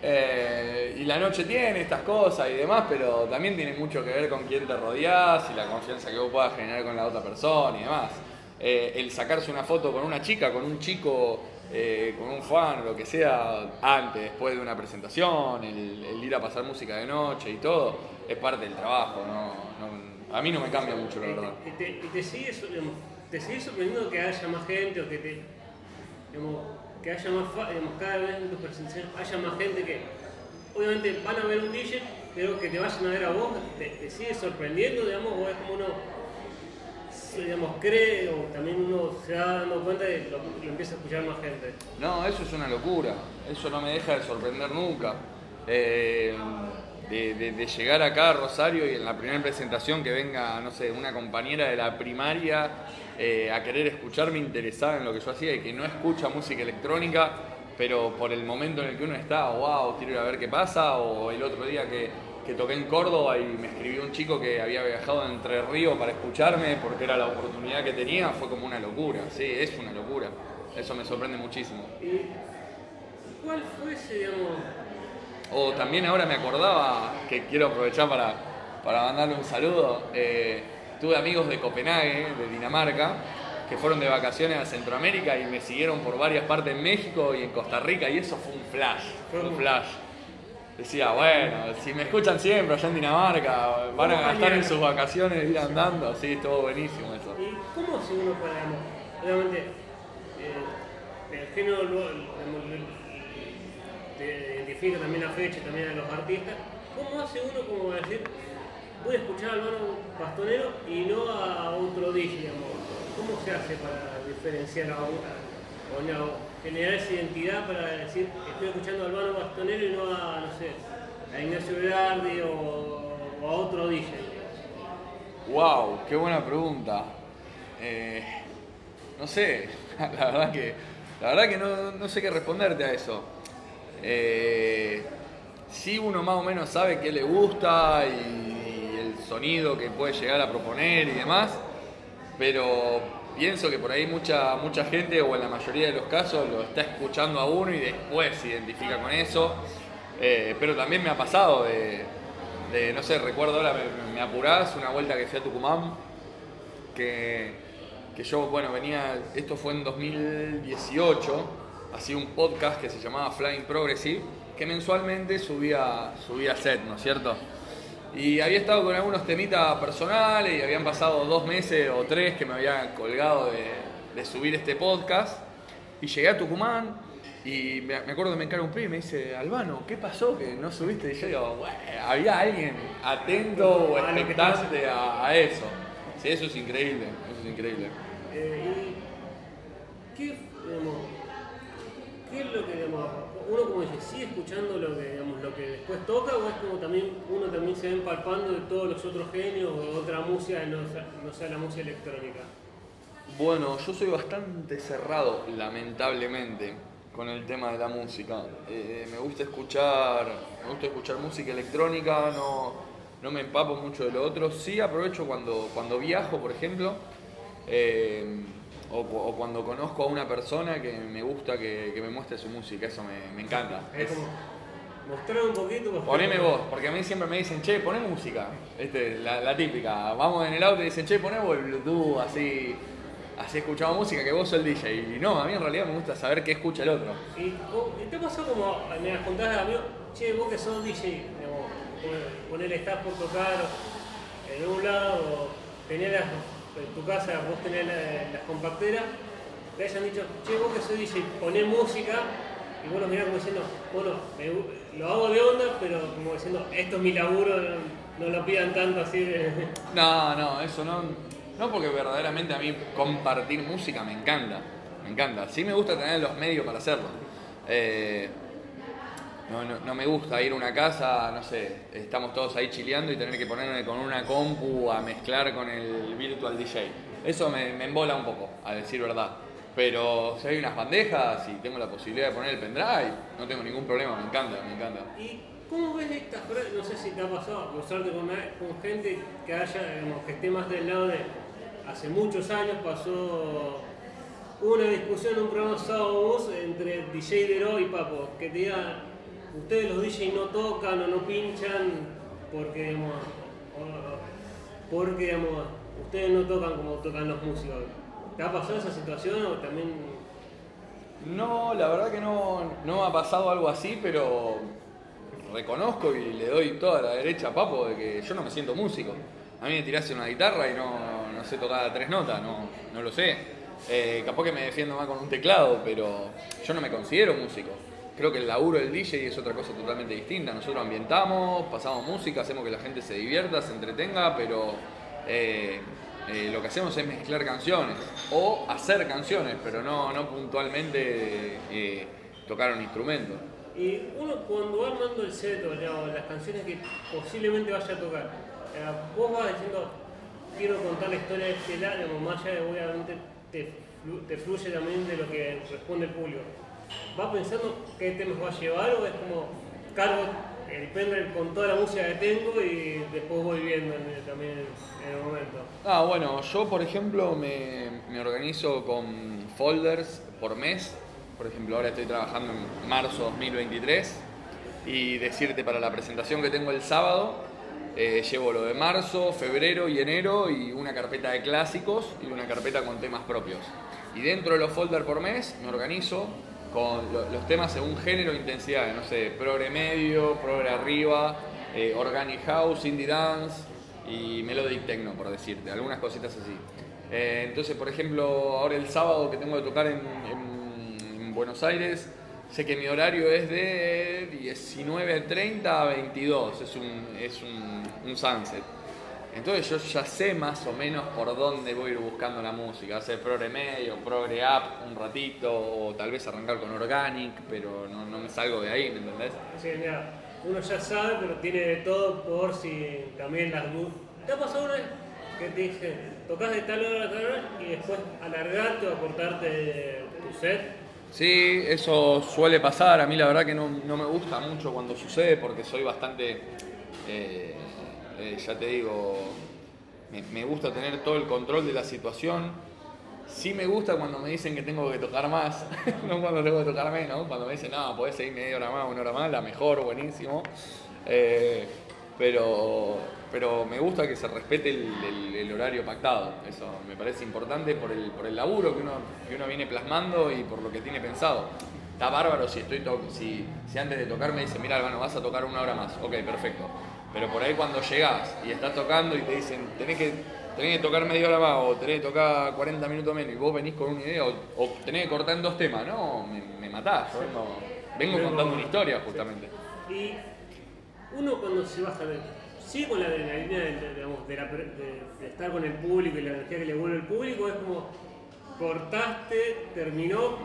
Eh, y la noche tiene estas cosas y demás, pero también tiene mucho que ver con quién te rodeas y la confianza que vos puedas generar con la otra persona y demás. Eh, el sacarse una foto con una chica, con un chico, eh, con un fan, lo que sea, antes, después de una presentación, el, el ir a pasar música de noche y todo, es parte del trabajo. ¿no? No- a mí no me cambia mucho, la verdad. Y te, te sigue, so- digamos, te sigue sorprendiendo que haya más gente o que te. digamos, que haya más. digamos, cada vez haya más gente que. Obviamente van a ver un DJ, pero que te vayan a ver a vos, te, te sigue sorprendiendo, digamos, o es como uno. digamos, cree o también uno se va dando cuenta lo, lo empieza a escuchar más gente. No, eso es una locura. Eso no me deja de sorprender nunca. Eh, de, llegar acá a Rosario y en la primera presentación que venga, no sé, una compañera de la primaria eh, a querer escucharme interesada en lo que yo hacía y que no escucha música electrónica, pero por el momento en el que uno está, wow, quiero ir a ver qué pasa. O el otro día que, que toqué en Córdoba y me escribió un chico que había viajado de Entre Ríos para escucharme porque era la oportunidad que tenía, fue como una locura. Sí, es una locura. Eso me sorprende muchísimo. ¿Y cuál fue ese, digamos, O también ahora me acordaba, que quiero aprovechar para, para mandarle un saludo, eh, tuve amigos de Copenhague, de Dinamarca, que fueron de vacaciones a Centroamérica y me siguieron por varias partes en México y en Costa Rica y eso fue un flash, fue un flash. Decía, bueno, si me escuchan siempre allá en Dinamarca, van a gastar en sus vacaciones ir andando, sí, estuvo buenísimo eso. ¿Y cómo hace uno para, obviamente, eh, el género lo, digamos, lo- identifica también la fecha, también a los artistas, ¿cómo hace uno como decir, voy a escuchar al Álvaro Bastonero y no a otro DJ? ¿Cómo se hace para diferenciar a uno? O generar esa identidad para decir, estoy escuchando al Álvaro Bastonero y no a, no sé, a Ignacio Berardi o, o a otro DJ. Wow, qué buena pregunta. Eh, no sé, la verdad que, la verdad que no, no sé qué responderte a eso. Eh, sí uno más o menos sabe qué le gusta y, el sonido que puede llegar a proponer y demás, pero pienso que por ahí mucha, mucha gente, o en la mayoría de los casos, lo está escuchando a uno y después se identifica con eso. Eh, pero también me ha pasado de, de, no sé, recuerdo ahora, me, me apurás, una vuelta que fui a Tucumán, que, que yo, bueno, venía, esto fue en 2018, hacía un podcast que se llamaba Flying Progressive, que mensualmente subía, subía set, ¿no es cierto? Y había estado con algunos temitas personales y habían pasado dos meses o tres que me había colgado de, de subir este podcast. Y llegué a Tucumán y me, me acuerdo que me encara un pibe y me dice, Albano, ¿qué pasó que no subiste? Y yo digo, "Bueno, había alguien atento o A lo que expectante a, a eso. Sí, eso es increíble, eso es increíble. Eh, ¿y qué, digamos, qué es lo que digamos, uno como dice, sigue escuchando lo que, digamos, lo que después toca o es como también uno también se va empalpando de todos los otros genios o otra música no, sea- no sea la música electrónica? Bueno, yo soy bastante cerrado, lamentablemente, con el tema de la música. Eh, me gusta escuchar, me gusta escuchar música electrónica, no, no me empapo mucho de lo otro. Sí aprovecho cuando, cuando viajo, por ejemplo, eh, o, cu- o cuando conozco a una persona que me gusta que, que me muestre su música, eso me, me encanta. Es Es- como mostrar un poquito. mostrar Poneme un vos, porque a mí siempre me dicen, che, poné música. Este, la, la típica. Vamos en el auto y dicen, che, poné vos el Bluetooth, así, así escuchamos música, que vos sos el DJ. Y no, a mí en realidad me gusta saber qué escucha el otro. ¿Y, y te pasó como, me las contás de amigo, che, vos que sos DJ, digamos, poner estás por tocar en un lado, las, en tu casa, vos tenés la- las compacteras, te hayan dicho, che, vos que sos DJ, poné música, y vos lo como diciendo, bueno, lo hago de onda, pero como diciendo, esto es mi laburo, no, no lo pidan tanto así de... No, no, eso no. No, porque verdaderamente a mí compartir música me encanta. Me encanta. Sí me gusta tener los medios para hacerlo. Eh, no, no, no me gusta ir a una casa, no sé, estamos todos ahí chileando y tener que ponerme con una compu a mezclar con el virtual DJ. Eso me, me embola un poco, a decir verdad. Pero si hay unas bandejas y tengo la posibilidad de poner el pendrive, no tengo ningún problema, me encanta, me encanta. ¿Y cómo ves estas frases? No sé si te ha pasado cruzarte con, con gente que haya, digamos, que esté más del lado de. Hace muchos años pasó una discusión en un programa Sábado entre DJ Dero y Papo, que te diga, ustedes los DJ no tocan o no pinchan porque, digamos, porque, digamos, ustedes no tocan como tocan los músicos. ¿Te ha pasado esa situación o también No, la verdad que no, no ha pasado algo así, pero reconozco y le doy toda la derecha a Papo de que yo no me siento músico. A mí me tiraste una guitarra y no, no sé tocar tres notas, no, no lo sé. Eh, capaz que me defiendo más con un teclado, pero yo no me considero músico. Creo que el laburo del DJ es otra cosa totalmente distinta. Nosotros ambientamos, pasamos música, hacemos que la gente se divierta, se entretenga, pero eh, eh, lo que hacemos es mezclar canciones o hacer canciones, pero no, no puntualmente eh, tocar un instrumento. Y uno cuando va armando el set las canciones que posiblemente vaya a tocar, eh, vos vas diciendo, quiero contar la historia de este lado, digamos, más allá de obviamente te, te fluye también de lo que responde el. ¿Vas pensando qué temas va a llevar o es como cargo el pendrive con toda la música que tengo y después voy viendo en también en el momento? Ah, bueno, yo por ejemplo me, me organizo con folders por mes. Por ejemplo, ahora estoy trabajando en marzo 2023 y decirte para la presentación que tengo el sábado, eh, llevo lo de marzo, febrero y enero y una carpeta de clásicos y una carpeta con temas propios. Y dentro de los folders por mes me organizo con lo- los temas según género e intensidad, no sé, progre medio, progre arriba, eh, organic house, indie dance, y Melodic Techno, por decirte, algunas cositas así. Eh, entonces, por ejemplo, ahora el sábado que tengo que tocar en, en- en Buenos Aires, sé que mi horario es de 19.30 a 22, es un, es un sunset. Entonces yo ya sé más o menos por dónde voy a ir buscando la música, hacer progre medio, progre up un ratito, o tal vez arrancar con organic, pero no, no me salgo de ahí, ¿me entendés? Que mira, uno ya sabe, pero tiene de todo por si también las dudas. ¿Te ha pasado una vez que te dicen, tocas de tal hora a tal hora y después alargarte o acortarte tu set? Sí, eso suele pasar. A mí la verdad que no, no me gusta mucho cuando sucede porque soy bastante, eh, eh, ya te digo, me, gusta tener todo el control de la situación. Sí me gusta cuando me dicen que tengo que tocar más, no cuando tengo que tocar menos. Cuando me dicen, no, podés seguir media hora más, una hora más, la mejor, buenísimo. Eh, pero, pero me gusta que se respete el, horario pactado. Eso me parece importante por el, por el laburo que uno, que uno viene plasmando y por lo que tiene pensado. Está bárbaro si estoy to- si, antes de tocar me dicen, mira Albano, vas a tocar una hora más. Ok, perfecto. Pero por ahí cuando llegás y estás tocando y te dicen, tenés que, tenés que tocar media hora más o tenés que tocar 40 minutos menos y vos venís con una idea o, o tenés que cortar en dos temas, no, me, me matás. Yo vengo, contando una historia justamente. Y uno cuando se baja, de, sigue con la adrenalina de, digamos, de, la de- estar con el público y la energía que le vuelve el público, es como cortaste, terminó,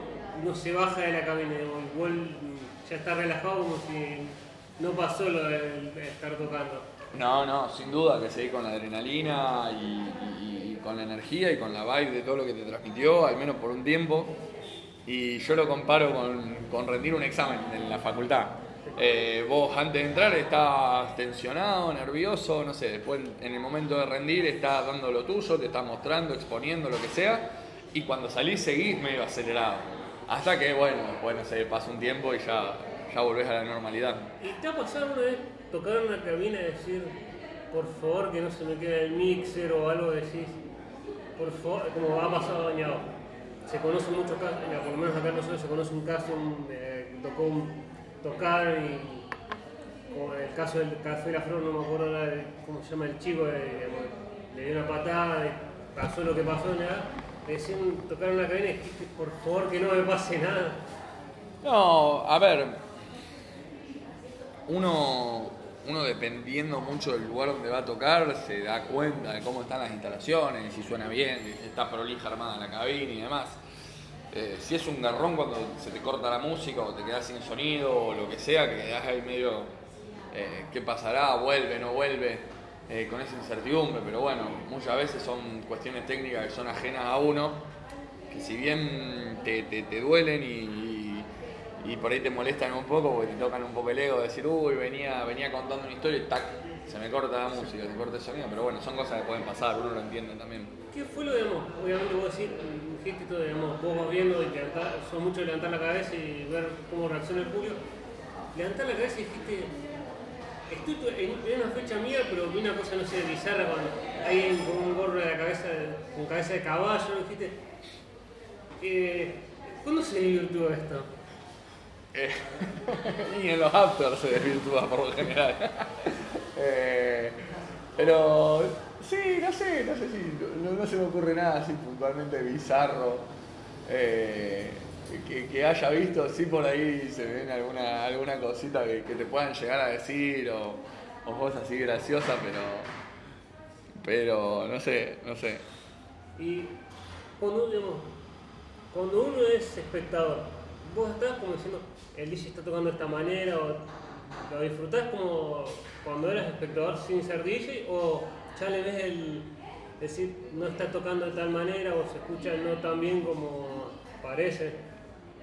no se baja de la cabina, igual ya está relajado como si no pasó lo de, estar tocando. No, no, sin duda que seguí con la adrenalina y, con la energía y con la vibe de todo lo que te transmitió, al menos por un tiempo. Y yo lo comparo con, con rendir un examen en la facultad. Eh, vos antes de entrar estás tensionado, nervioso, no sé, después en el momento de rendir estás dando lo tuyo, te estás mostrando, exponiendo, lo que sea, y cuando salís seguís medio acelerado. Hasta que, bueno, después, no sé, pasa un tiempo y ya, ya volvés a la normalidad. ¿Y te ha pasado una vez tocar en una cabina y decir, por favor que no se me quede el mixer o algo, decís, por favor, como ha pasado dañado? Se conoce mucho casos, ya, por lo menos acá nosotros se conoce un caso eh, tocó un, tocar y como el caso del Café La Flor, no me acuerdo de- cómo se llama el chico, eh, le dio una patada pasó lo que pasó, ¿ya? Le decían tocar en una cabina y dijiste, por favor que no me pase nada. No, a ver, uno, uno dependiendo mucho del lugar donde va a tocar, se da cuenta de cómo están las instalaciones, si suena bien, si está prolija armada la cabina y demás. Eh, si es un garrón cuando se te corta la música o te quedas sin sonido o lo que sea, que quedas ahí medio, eh, ¿qué pasará? ¿Vuelve? ¿No vuelve? Eh, con esa incertidumbre, pero bueno, muchas veces son cuestiones técnicas que son ajenas a uno, que si bien te, te, duelen y, y, por ahí te molestan un poco, porque te tocan un poco el ego, de decir, uy, venía, venía contando una historia y tac, se me corta la música, se corta el sonido, pero bueno, son cosas que pueden pasar, uno lo entiende también. ¿Qué fue lo, digamos, obviamente vos decís, dijiste todo, digamos, vos vas viendo y son mucho levantar la cabeza y ver cómo reacciona el público, levantar la cabeza y dijiste, estoy en una fecha mía, pero vi una cosa, no sé, bizarra, con alguien con un gorro de la cabeza, con cabeza de caballo, dijiste, eh, ¿cuándo se desvirtuó esto? Eh, y en los afters se desvirtúa por lo general. Eh, pero sí, no sé, no sé si no, se me ocurre nada así puntualmente bizarro. Eh, que, haya visto, sí por ahí se ven alguna, alguna cosita que, te puedan llegar a decir o, cosas así graciosas, pero pero no sé, no sé. Y cuando, cuando uno es espectador, vos estás como diciendo, el DJ está tocando de esta manera, o lo disfrutás como cuando eras espectador sin ser DJ, o ya le ves el decir, no está tocando de tal manera, o se escucha no tan bien como parece.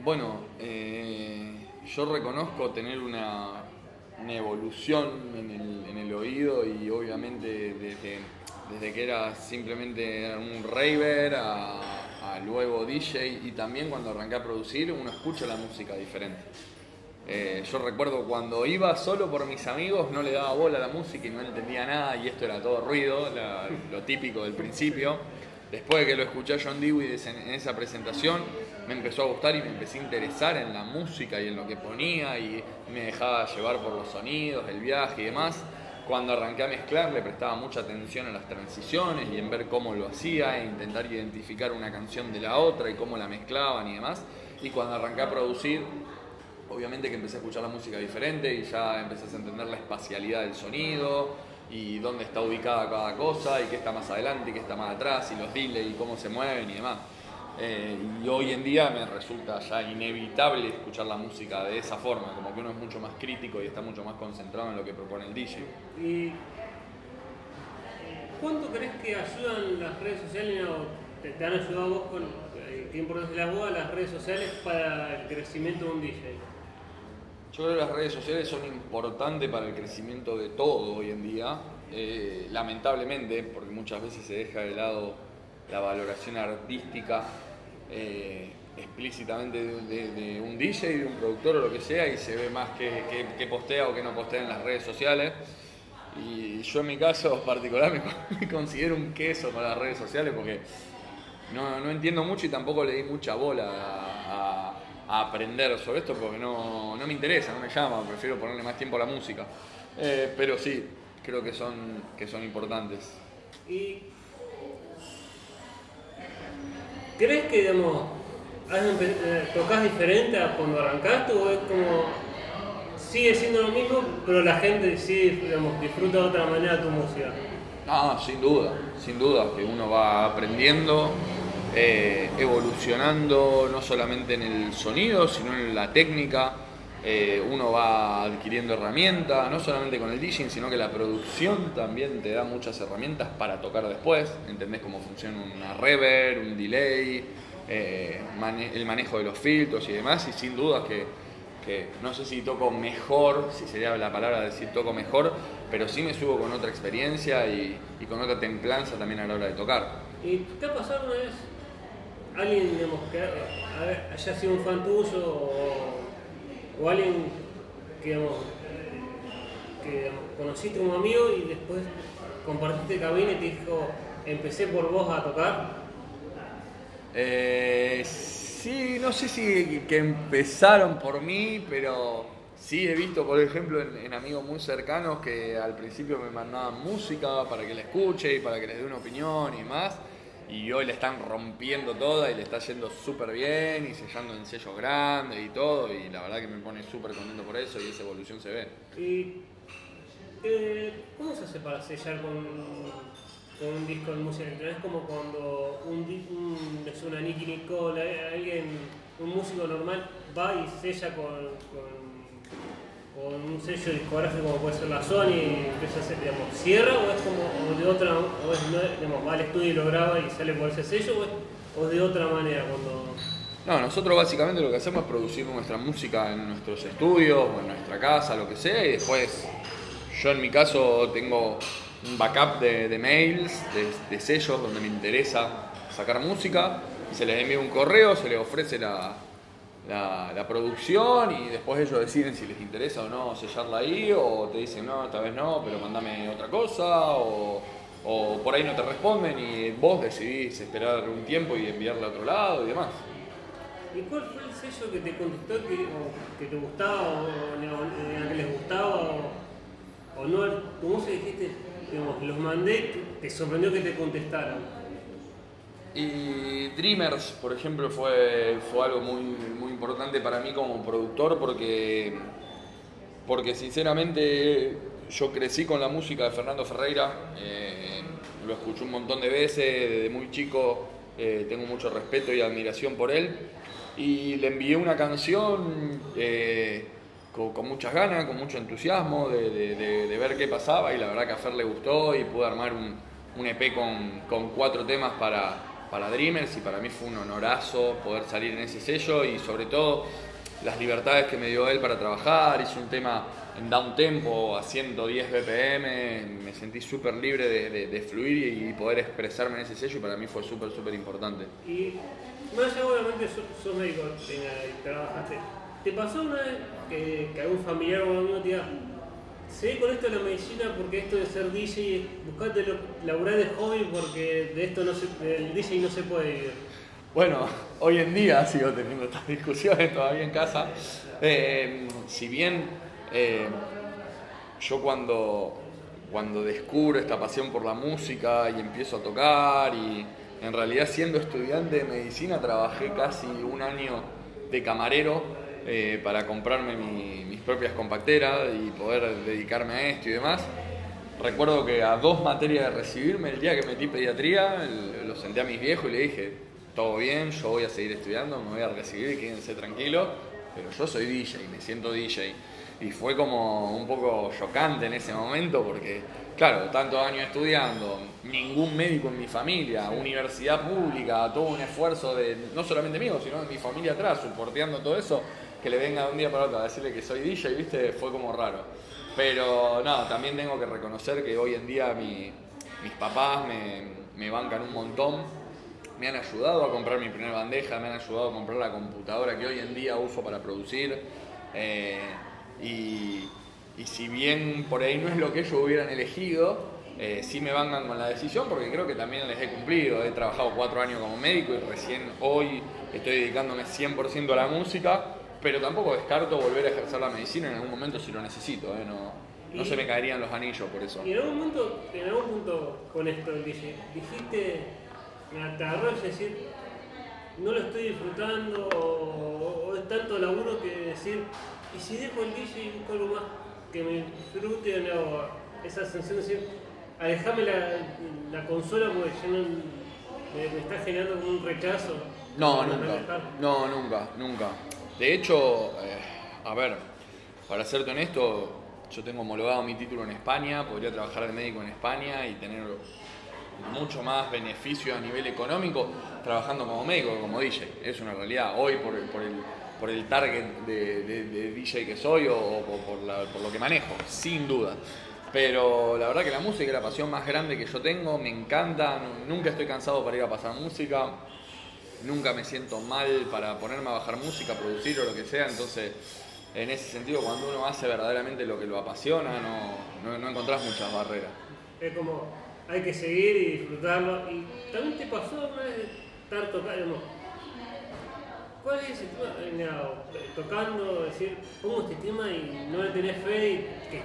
Bueno, eh, yo reconozco tener una, evolución en el, oído y obviamente desde, que era simplemente un raver a, luego DJ y también cuando arranqué a producir uno escucha la música diferente. Eh, yo recuerdo cuando iba solo por mis amigos no le daba bola a la música y no entendía nada y esto era todo ruido, lo típico del principio. Después de que lo escuché a John Dewey en esa presentación, me empezó a gustar y me empecé a interesar en la música y en lo que ponía y me dejaba llevar por los sonidos, el viaje y demás. Cuando arranqué a mezclar le prestaba mucha atención a las transiciones y en ver cómo lo hacía e intentar identificar una canción de la otra y cómo la mezclaban y demás. Y cuando arranqué a producir, obviamente que empecé a escuchar la música diferente y ya empecé a entender la espacialidad del sonido, y dónde está ubicada cada cosa y qué está más adelante y qué está más atrás y los delays y cómo se mueven y demás. Eh, y hoy en día me resulta ya inevitable escuchar la música de esa forma, como que uno es mucho más crítico y está mucho más concentrado en lo que propone el DJ. ¿Y cuánto crees que ayudan las redes sociales o te, han ayudado vos con eh, qué importancia le das las redes sociales para el crecimiento de un DJ? Yo creo que las redes sociales son importantes para el crecimiento de todo hoy en día, eh, lamentablemente, porque muchas veces se deja de lado la valoración artística eh, explícitamente de, un DJ, de un productor o lo que sea, y se ve más que, postea o que no postea en las redes sociales. Y yo en mi caso particular me, considero un queso para las redes sociales porque no, entiendo mucho y tampoco le di mucha bola a aprender sobre esto porque no, me interesa, no me llama, prefiero ponerle más tiempo a la música. Eh, pero sí, creo que son, que son importantes. ¿Y crees que digamos, eh, tocas diferente a cuando arrancaste o es como sigue siendo lo mismo, pero la gente sí disfruta de otra manera tu música? Ah, sin duda, sin duda, que uno va aprendiendo eh, evolucionando no solamente en el sonido, sino en la técnica. Eh, uno va adquiriendo herramientas, no solamente con el DJing, sino que la producción también te da muchas herramientas para tocar después. Entendés cómo funciona una reverb, un delay, eh, el manejo de los filtros y demás. Y sin duda que, que, no sé si toco mejor, si sería la palabra decir toco mejor, pero sí me subo con otra experiencia y, con otra templanza también a la hora de tocar. ¿Y te ha pasado una vez alguien digamos, que haya sido un fan tuyo o, alguien que, digamos, que conociste como amigo y después compartiste cabina y te dijo, empecé por vos a tocar? Eh, sí, no sé si que empezaron por mí, pero sí he visto, por ejemplo, en, en, amigos muy cercanos que al principio me mandaban música para que la escuche y para que les dé una opinión y más y hoy le están rompiendo toda y le está yendo súper bien y sellando en sellos grandes y todo y la verdad que me pone súper contento por eso y esa evolución se ve. ¿Y eh, cómo se hace para sellar con con un disco de música electrónica es como cuando un, un, es una Nicky Nicole, alguien, un músico normal va y sella con, con, con un sello discográfico como puede ser la Sony empieza a hacer, digamos, cierra o es como de otra, o es, digamos, va al estudio y lo graba y sale por ese sello o es, de otra manera cuando... No, nosotros básicamente lo que hacemos es producir nuestra música en nuestros estudios o en nuestra casa, lo que sea, y después yo en mi caso tengo un backup de, de mails, de, de sellos donde me interesa sacar música, y se les envía un correo, se les ofrece la, la, producción y después ellos deciden si les interesa o no sellarla ahí, o te dicen no, esta vez no, pero mandame otra cosa, o, por ahí no te responden y vos decidís esperar un tiempo y enviarla a otro lado y demás. ¿Y cuál fue el sello que te contestó que, te gustaba o, o, que les gustaba o, no? Tu música dijiste, digamos, los mandé, te sorprendió que te contestaran. Y Dreamers, por ejemplo, fue, fue algo muy, muy importante para mí como productor porque, porque sinceramente yo crecí con la música de Fernando Ferreira, eh, lo escuché un montón de veces, desde muy chico eh, tengo mucho respeto y admiración por él. Y le envié una canción eh, con, muchas ganas, con mucho entusiasmo de ver qué pasaba y la verdad que a Fer le gustó y pude armar un, un EP con, con cuatro temas para, para Dreamers y para mí fue un honorazo poder salir en ese sello y sobre todo las libertades que me dio él para trabajar, hice un tema en down tempo a 110 BPM, me sentí súper libre de, fluir y poder expresarme en ese sello y para mí fue súper, súper importante. Y más obviamente, sos, sos médico y trabajaste. ¿Te pasó una vez que, que algún familiar o amigo te seguí con esto de la medicina porque esto de ser DJ, buscate laburar de hobby porque de esto no se, del DJ no se puede vivir? Bueno, hoy en día sigo teniendo estas discusiones todavía en casa. Eh, si bien eh, yo cuando, cuando descubro esta pasión por la música y empiezo a tocar y en realidad siendo estudiante de medicina trabajé casi un año de camarero eh, para comprarme mi- mis propias compacteras y poder dedicarme a esto y demás. Recuerdo que a dos materias de recibirme, el día que metí pediatría, lo senté a mis viejos y le dije, todo bien, yo voy a seguir estudiando, me voy a recibir, quédense tranquilos, pero yo soy DJ, me siento DJ. Y fue como un poco chocante en ese momento porque, claro, tantos años estudiando, ningún médico en mi familia, universidad pública, todo un esfuerzo de, no solamente mío, sino de mi familia atrás, soporteando todo eso, que le venga de un día para otro a decirle que soy DJ, viste, fue como raro. Pero no, también tengo que reconocer que hoy en día mi- mis papás me, me bancan un montón, me han ayudado a comprar mi primera bandeja, me han ayudado a comprar la computadora que hoy en día uso para producir. eh, y, y si bien por ahí no es lo que ellos hubieran elegido, eh, sí me bancan con la decisión porque creo que también les he cumplido. He trabajado cuatro años como médico y recién hoy estoy dedicándome 100% a la música, pero tampoco descarto volver a ejercer la medicina en algún momento si lo necesito. eh, No, no se me caerían los anillos por eso. Y en algún punto, en algún punto con esto DJ, dijiste, me agarró y decir, no lo estoy disfrutando o, o es tanto laburo que decir, y si dejo el DJ y busco algo más que me disfrute o no, esa sensación de decir, alejame la, la consola porque ya no, me, me está generando como un rechazo. No, nunca. No, nunca, nunca. De hecho, eh, a ver, para serte honesto, yo tengo homologado mi título en España, podría trabajar de médico en España y tener mucho más beneficio a nivel económico trabajando como médico como DJ. Es una realidad. Hoy por el, por el, por el target de, DJ que soy o, por, por lo que manejo, sin duda. Pero la verdad que la música es la pasión más grande que yo tengo, me encanta, nu- nunca estoy cansado para ir a pasar música, nunca me siento mal para ponerme a bajar música, producir o lo que sea, entonces en ese sentido cuando uno hace verdaderamente lo que lo apasiona no, no, no encontrás muchas barreras. Es como, hay que seguir y disfrutarlo. Y también te pasó una vez estar tocando, ¿cuál es ese tema? Eh, tocando, decir, pongo este tema y no le tenés fe y que,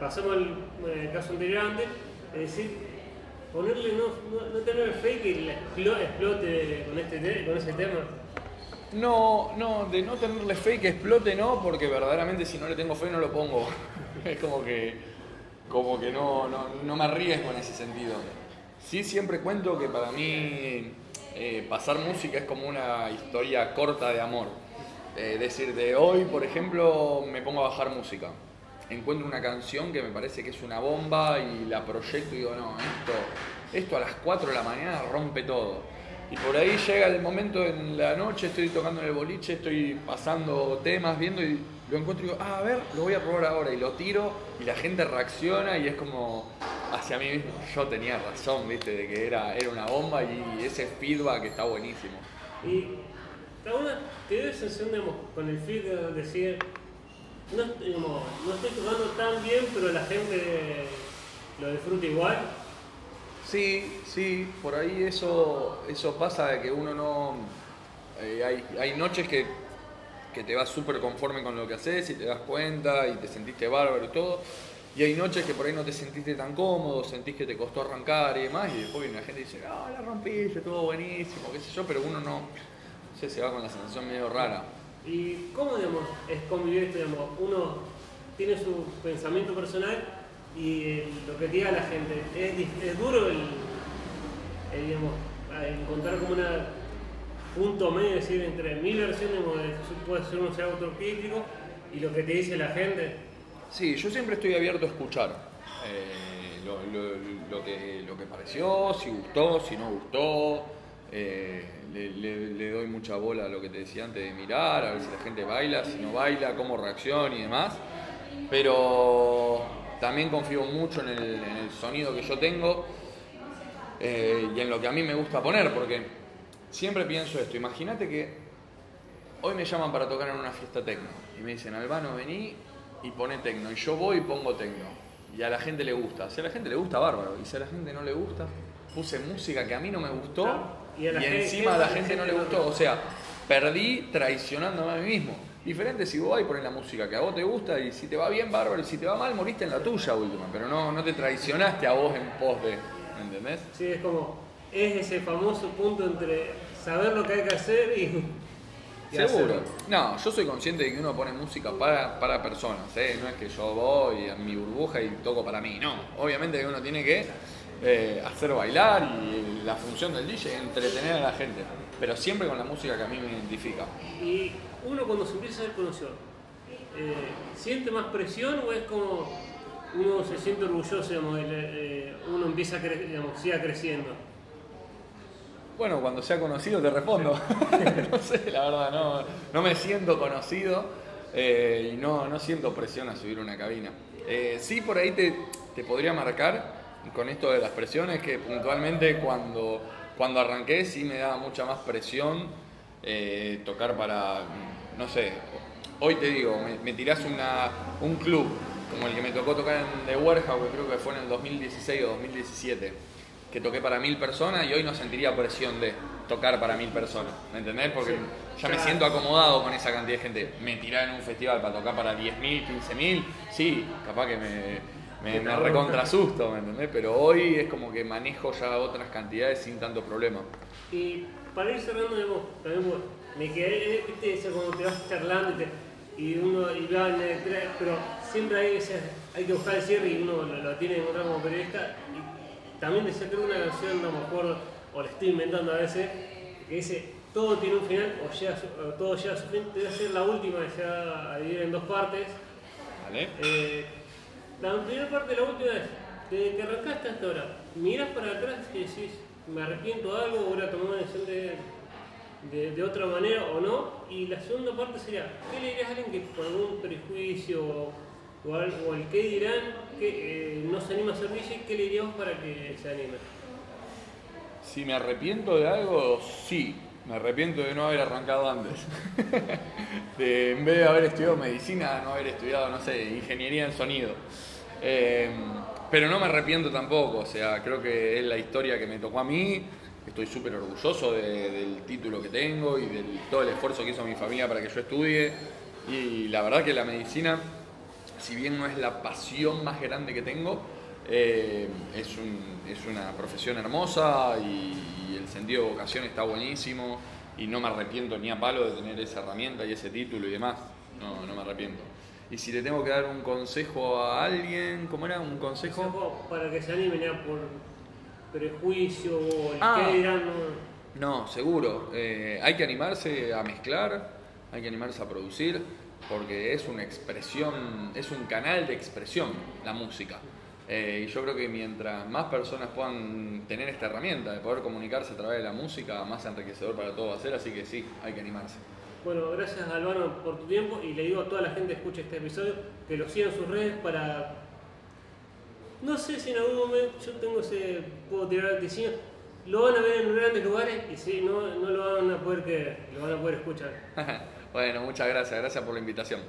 pasamos al eh, caso anterior antes, es decir, ponerle, no, no, no tener fe que explote con, este, te- con ese tema. No, no, de no tenerle fe que explote no, porque verdaderamente si no le tengo fe no lo pongo. es como que como que no, no, no me arriesgo en ese sentido. Sí, siempre cuento que para mí eh, pasar música es como una historia corta de amor. Es decir, de hoy, por ejemplo, me pongo a bajar música. Encuentro una canción que me parece que es una bomba y la proyecto y digo, no, esto, esto a las 4 de la mañana rompe todo. Y por ahí llega el momento en la noche, estoy tocando en el boliche, estoy pasando temas, viendo y lo encuentro y digo, ah, a ver, lo voy a probar ahora. Y lo tiro y la gente reacciona y es como hacia mí mismo. Yo tenía razón, viste, de que era, era una bomba y ese feedback está buenísimo. Y te dio sensación, digamos, con el feedback de decir, no, no estoy tocando tan bien, pero la gente lo disfruta igual. Sí, sí, por ahí eso, eso pasa de que uno no... Eh, hay, hay noches que que te vas súper conforme con lo que haces y te das cuenta y te sentiste bárbaro y todo. Y hay noches que por ahí no te sentiste tan cómodo, sentís que te costó arrancar y demás, y después viene la gente y dice, ah, la rompiste, estuvo buenísimo, qué sé yo, pero uno no, no sé, se va con la sensación medio rara. ¿Y cómo, digamos, es convivir esto, uno tiene su pensamiento personal y lo que diga la gente, es, duro el, digamos, encontrar como una punto medio, decir, entre mi versión, puede ser un ser autocrítico y lo que te dice la gente. Sí, yo siempre estoy abierto a escuchar eh, lo, que, lo que pareció, si gustó, si no gustó. Eh, le, doy mucha bola a lo que te decía antes de mirar, a ver si la gente baila, si no baila, cómo reacciona y demás. Pero también confío mucho en el, sonido que yo tengo eh, y en lo que a mí me gusta poner, porque siempre pienso esto. Imagínate que hoy me llaman para tocar en una fiesta tecno y me dicen, Albano, vení y pone tecno. Y yo voy y pongo tecno. Y a la gente le gusta. Si a la gente le gusta, bárbaro. Y si a la gente no le gusta, puse música que a mí no me gustó y, encima a la gente no le gustó. O sea, perdí traicionándome a mí mismo. Diferente si vos vas y pones la música que a vos te gusta y si te va bien, bárbaro, y si te va mal, moriste en la tuya última, pero no, no te traicionaste a vos en pos de, ¿me entendés? Sí, es como, es ese famoso punto entre saber lo que hay que hacer y... Seguro. No, yo soy consciente de que uno pone música para, para personas, ¿eh? no es que yo voy a mi burbuja y toco para mí, no. Obviamente que uno tiene que eh, hacer bailar y la función del DJ entretener a la gente, pero siempre con la música que a mí me identifica. Y uno cuando se empieza a ser conocido, eh, ¿siente más presión o es como uno se siente orgulloso, digamos, uno empieza a digamos, siga creciendo? Bueno, cuando sea conocido te respondo. no sé, la verdad, no, no me siento conocido eh, y no, no siento presión a subir una cabina. Eh, sí, por ahí te, te, podría marcar con esto de las presiones que puntualmente cuando, cuando arranqué sí me daba mucha más presión eh, tocar para, no sé, hoy te digo, me, me tirás una, un club como el que me tocó tocar en The Warehouse, que creo que fue en el 2016 o 2017 que toqué para mil personas y hoy no sentiría presión de tocar para mil personas, ¿me entendés? Porque ya me siento acomodado con esa cantidad de gente. Me tirá en un festival para tocar para 10.000, 15.000, sí, capaz que me, me, recontrasusto, ¿me entendés? Pero hoy es como que manejo ya otras cantidades sin tanto problema. Y para ir cerrando, digamos, también me quedé, viste, cuando te vas charlando y, uno y va en el pero siempre hay, ese, hay que buscar el cierre y uno lo, tiene que encontrar como periodista también decía, tengo una canción, no me acuerdo, o la estoy inventando a veces, que dice, todo tiene un final, o, llega todo llega a su fin, debe ser la última que se va a dividir en dos partes. Vale. Eh, la primera parte de la última es, desde que arrancaste hasta ahora, miras para atrás y decís, me arrepiento de algo, voy a tomar una decisión de, de, otra manera o no. Y la segunda parte sería, ¿qué le dirías a alguien que por algún prejuicio o, al, o el qué dirán que eh, no se anima a ser DJ, ¿qué le diríamos para que se anime? Si me arrepiento de algo, sí. Me arrepiento de no haber arrancado antes. de, en vez de haber estudiado medicina, no haber estudiado, no sé, ingeniería en sonido. Eh, pero no me arrepiento tampoco, o sea, creo que es la historia que me tocó a mí. Estoy súper orgulloso del título que tengo y de todo el esfuerzo que hizo mi familia para que yo estudie. Y la verdad que la medicina si bien no es la pasión más grande que tengo, eh, es, una profesión hermosa y, el sentido de vocación está buenísimo y no me arrepiento ni a palo de tener esa herramienta y ese título y demás, no, no me arrepiento. Y si le tengo que dar un consejo a alguien, ¿cómo era? ¿Un consejo? Consejo para que se animen ya por prejuicio o el Ah. que dirán, no. No, seguro. Eh, hay que animarse a mezclar, hay que animarse a producir, porque es una expresión, es un canal de expresión la música. Eh, y yo creo que mientras más personas puedan tener esta herramienta de poder comunicarse a través de la música, más enriquecedor para todos va a ser, así que sí, hay que animarse. Bueno, gracias Albano por tu tiempo y le digo a toda la gente que escuche este episodio que lo sigan en sus redes para... No sé si en algún momento yo tengo ese... puedo tirar diseño. Lo van a ver en grandes lugares y sí, no, no lo van a poder creer, lo van a poder escuchar. bueno, muchas gracias, gracias por la invitación.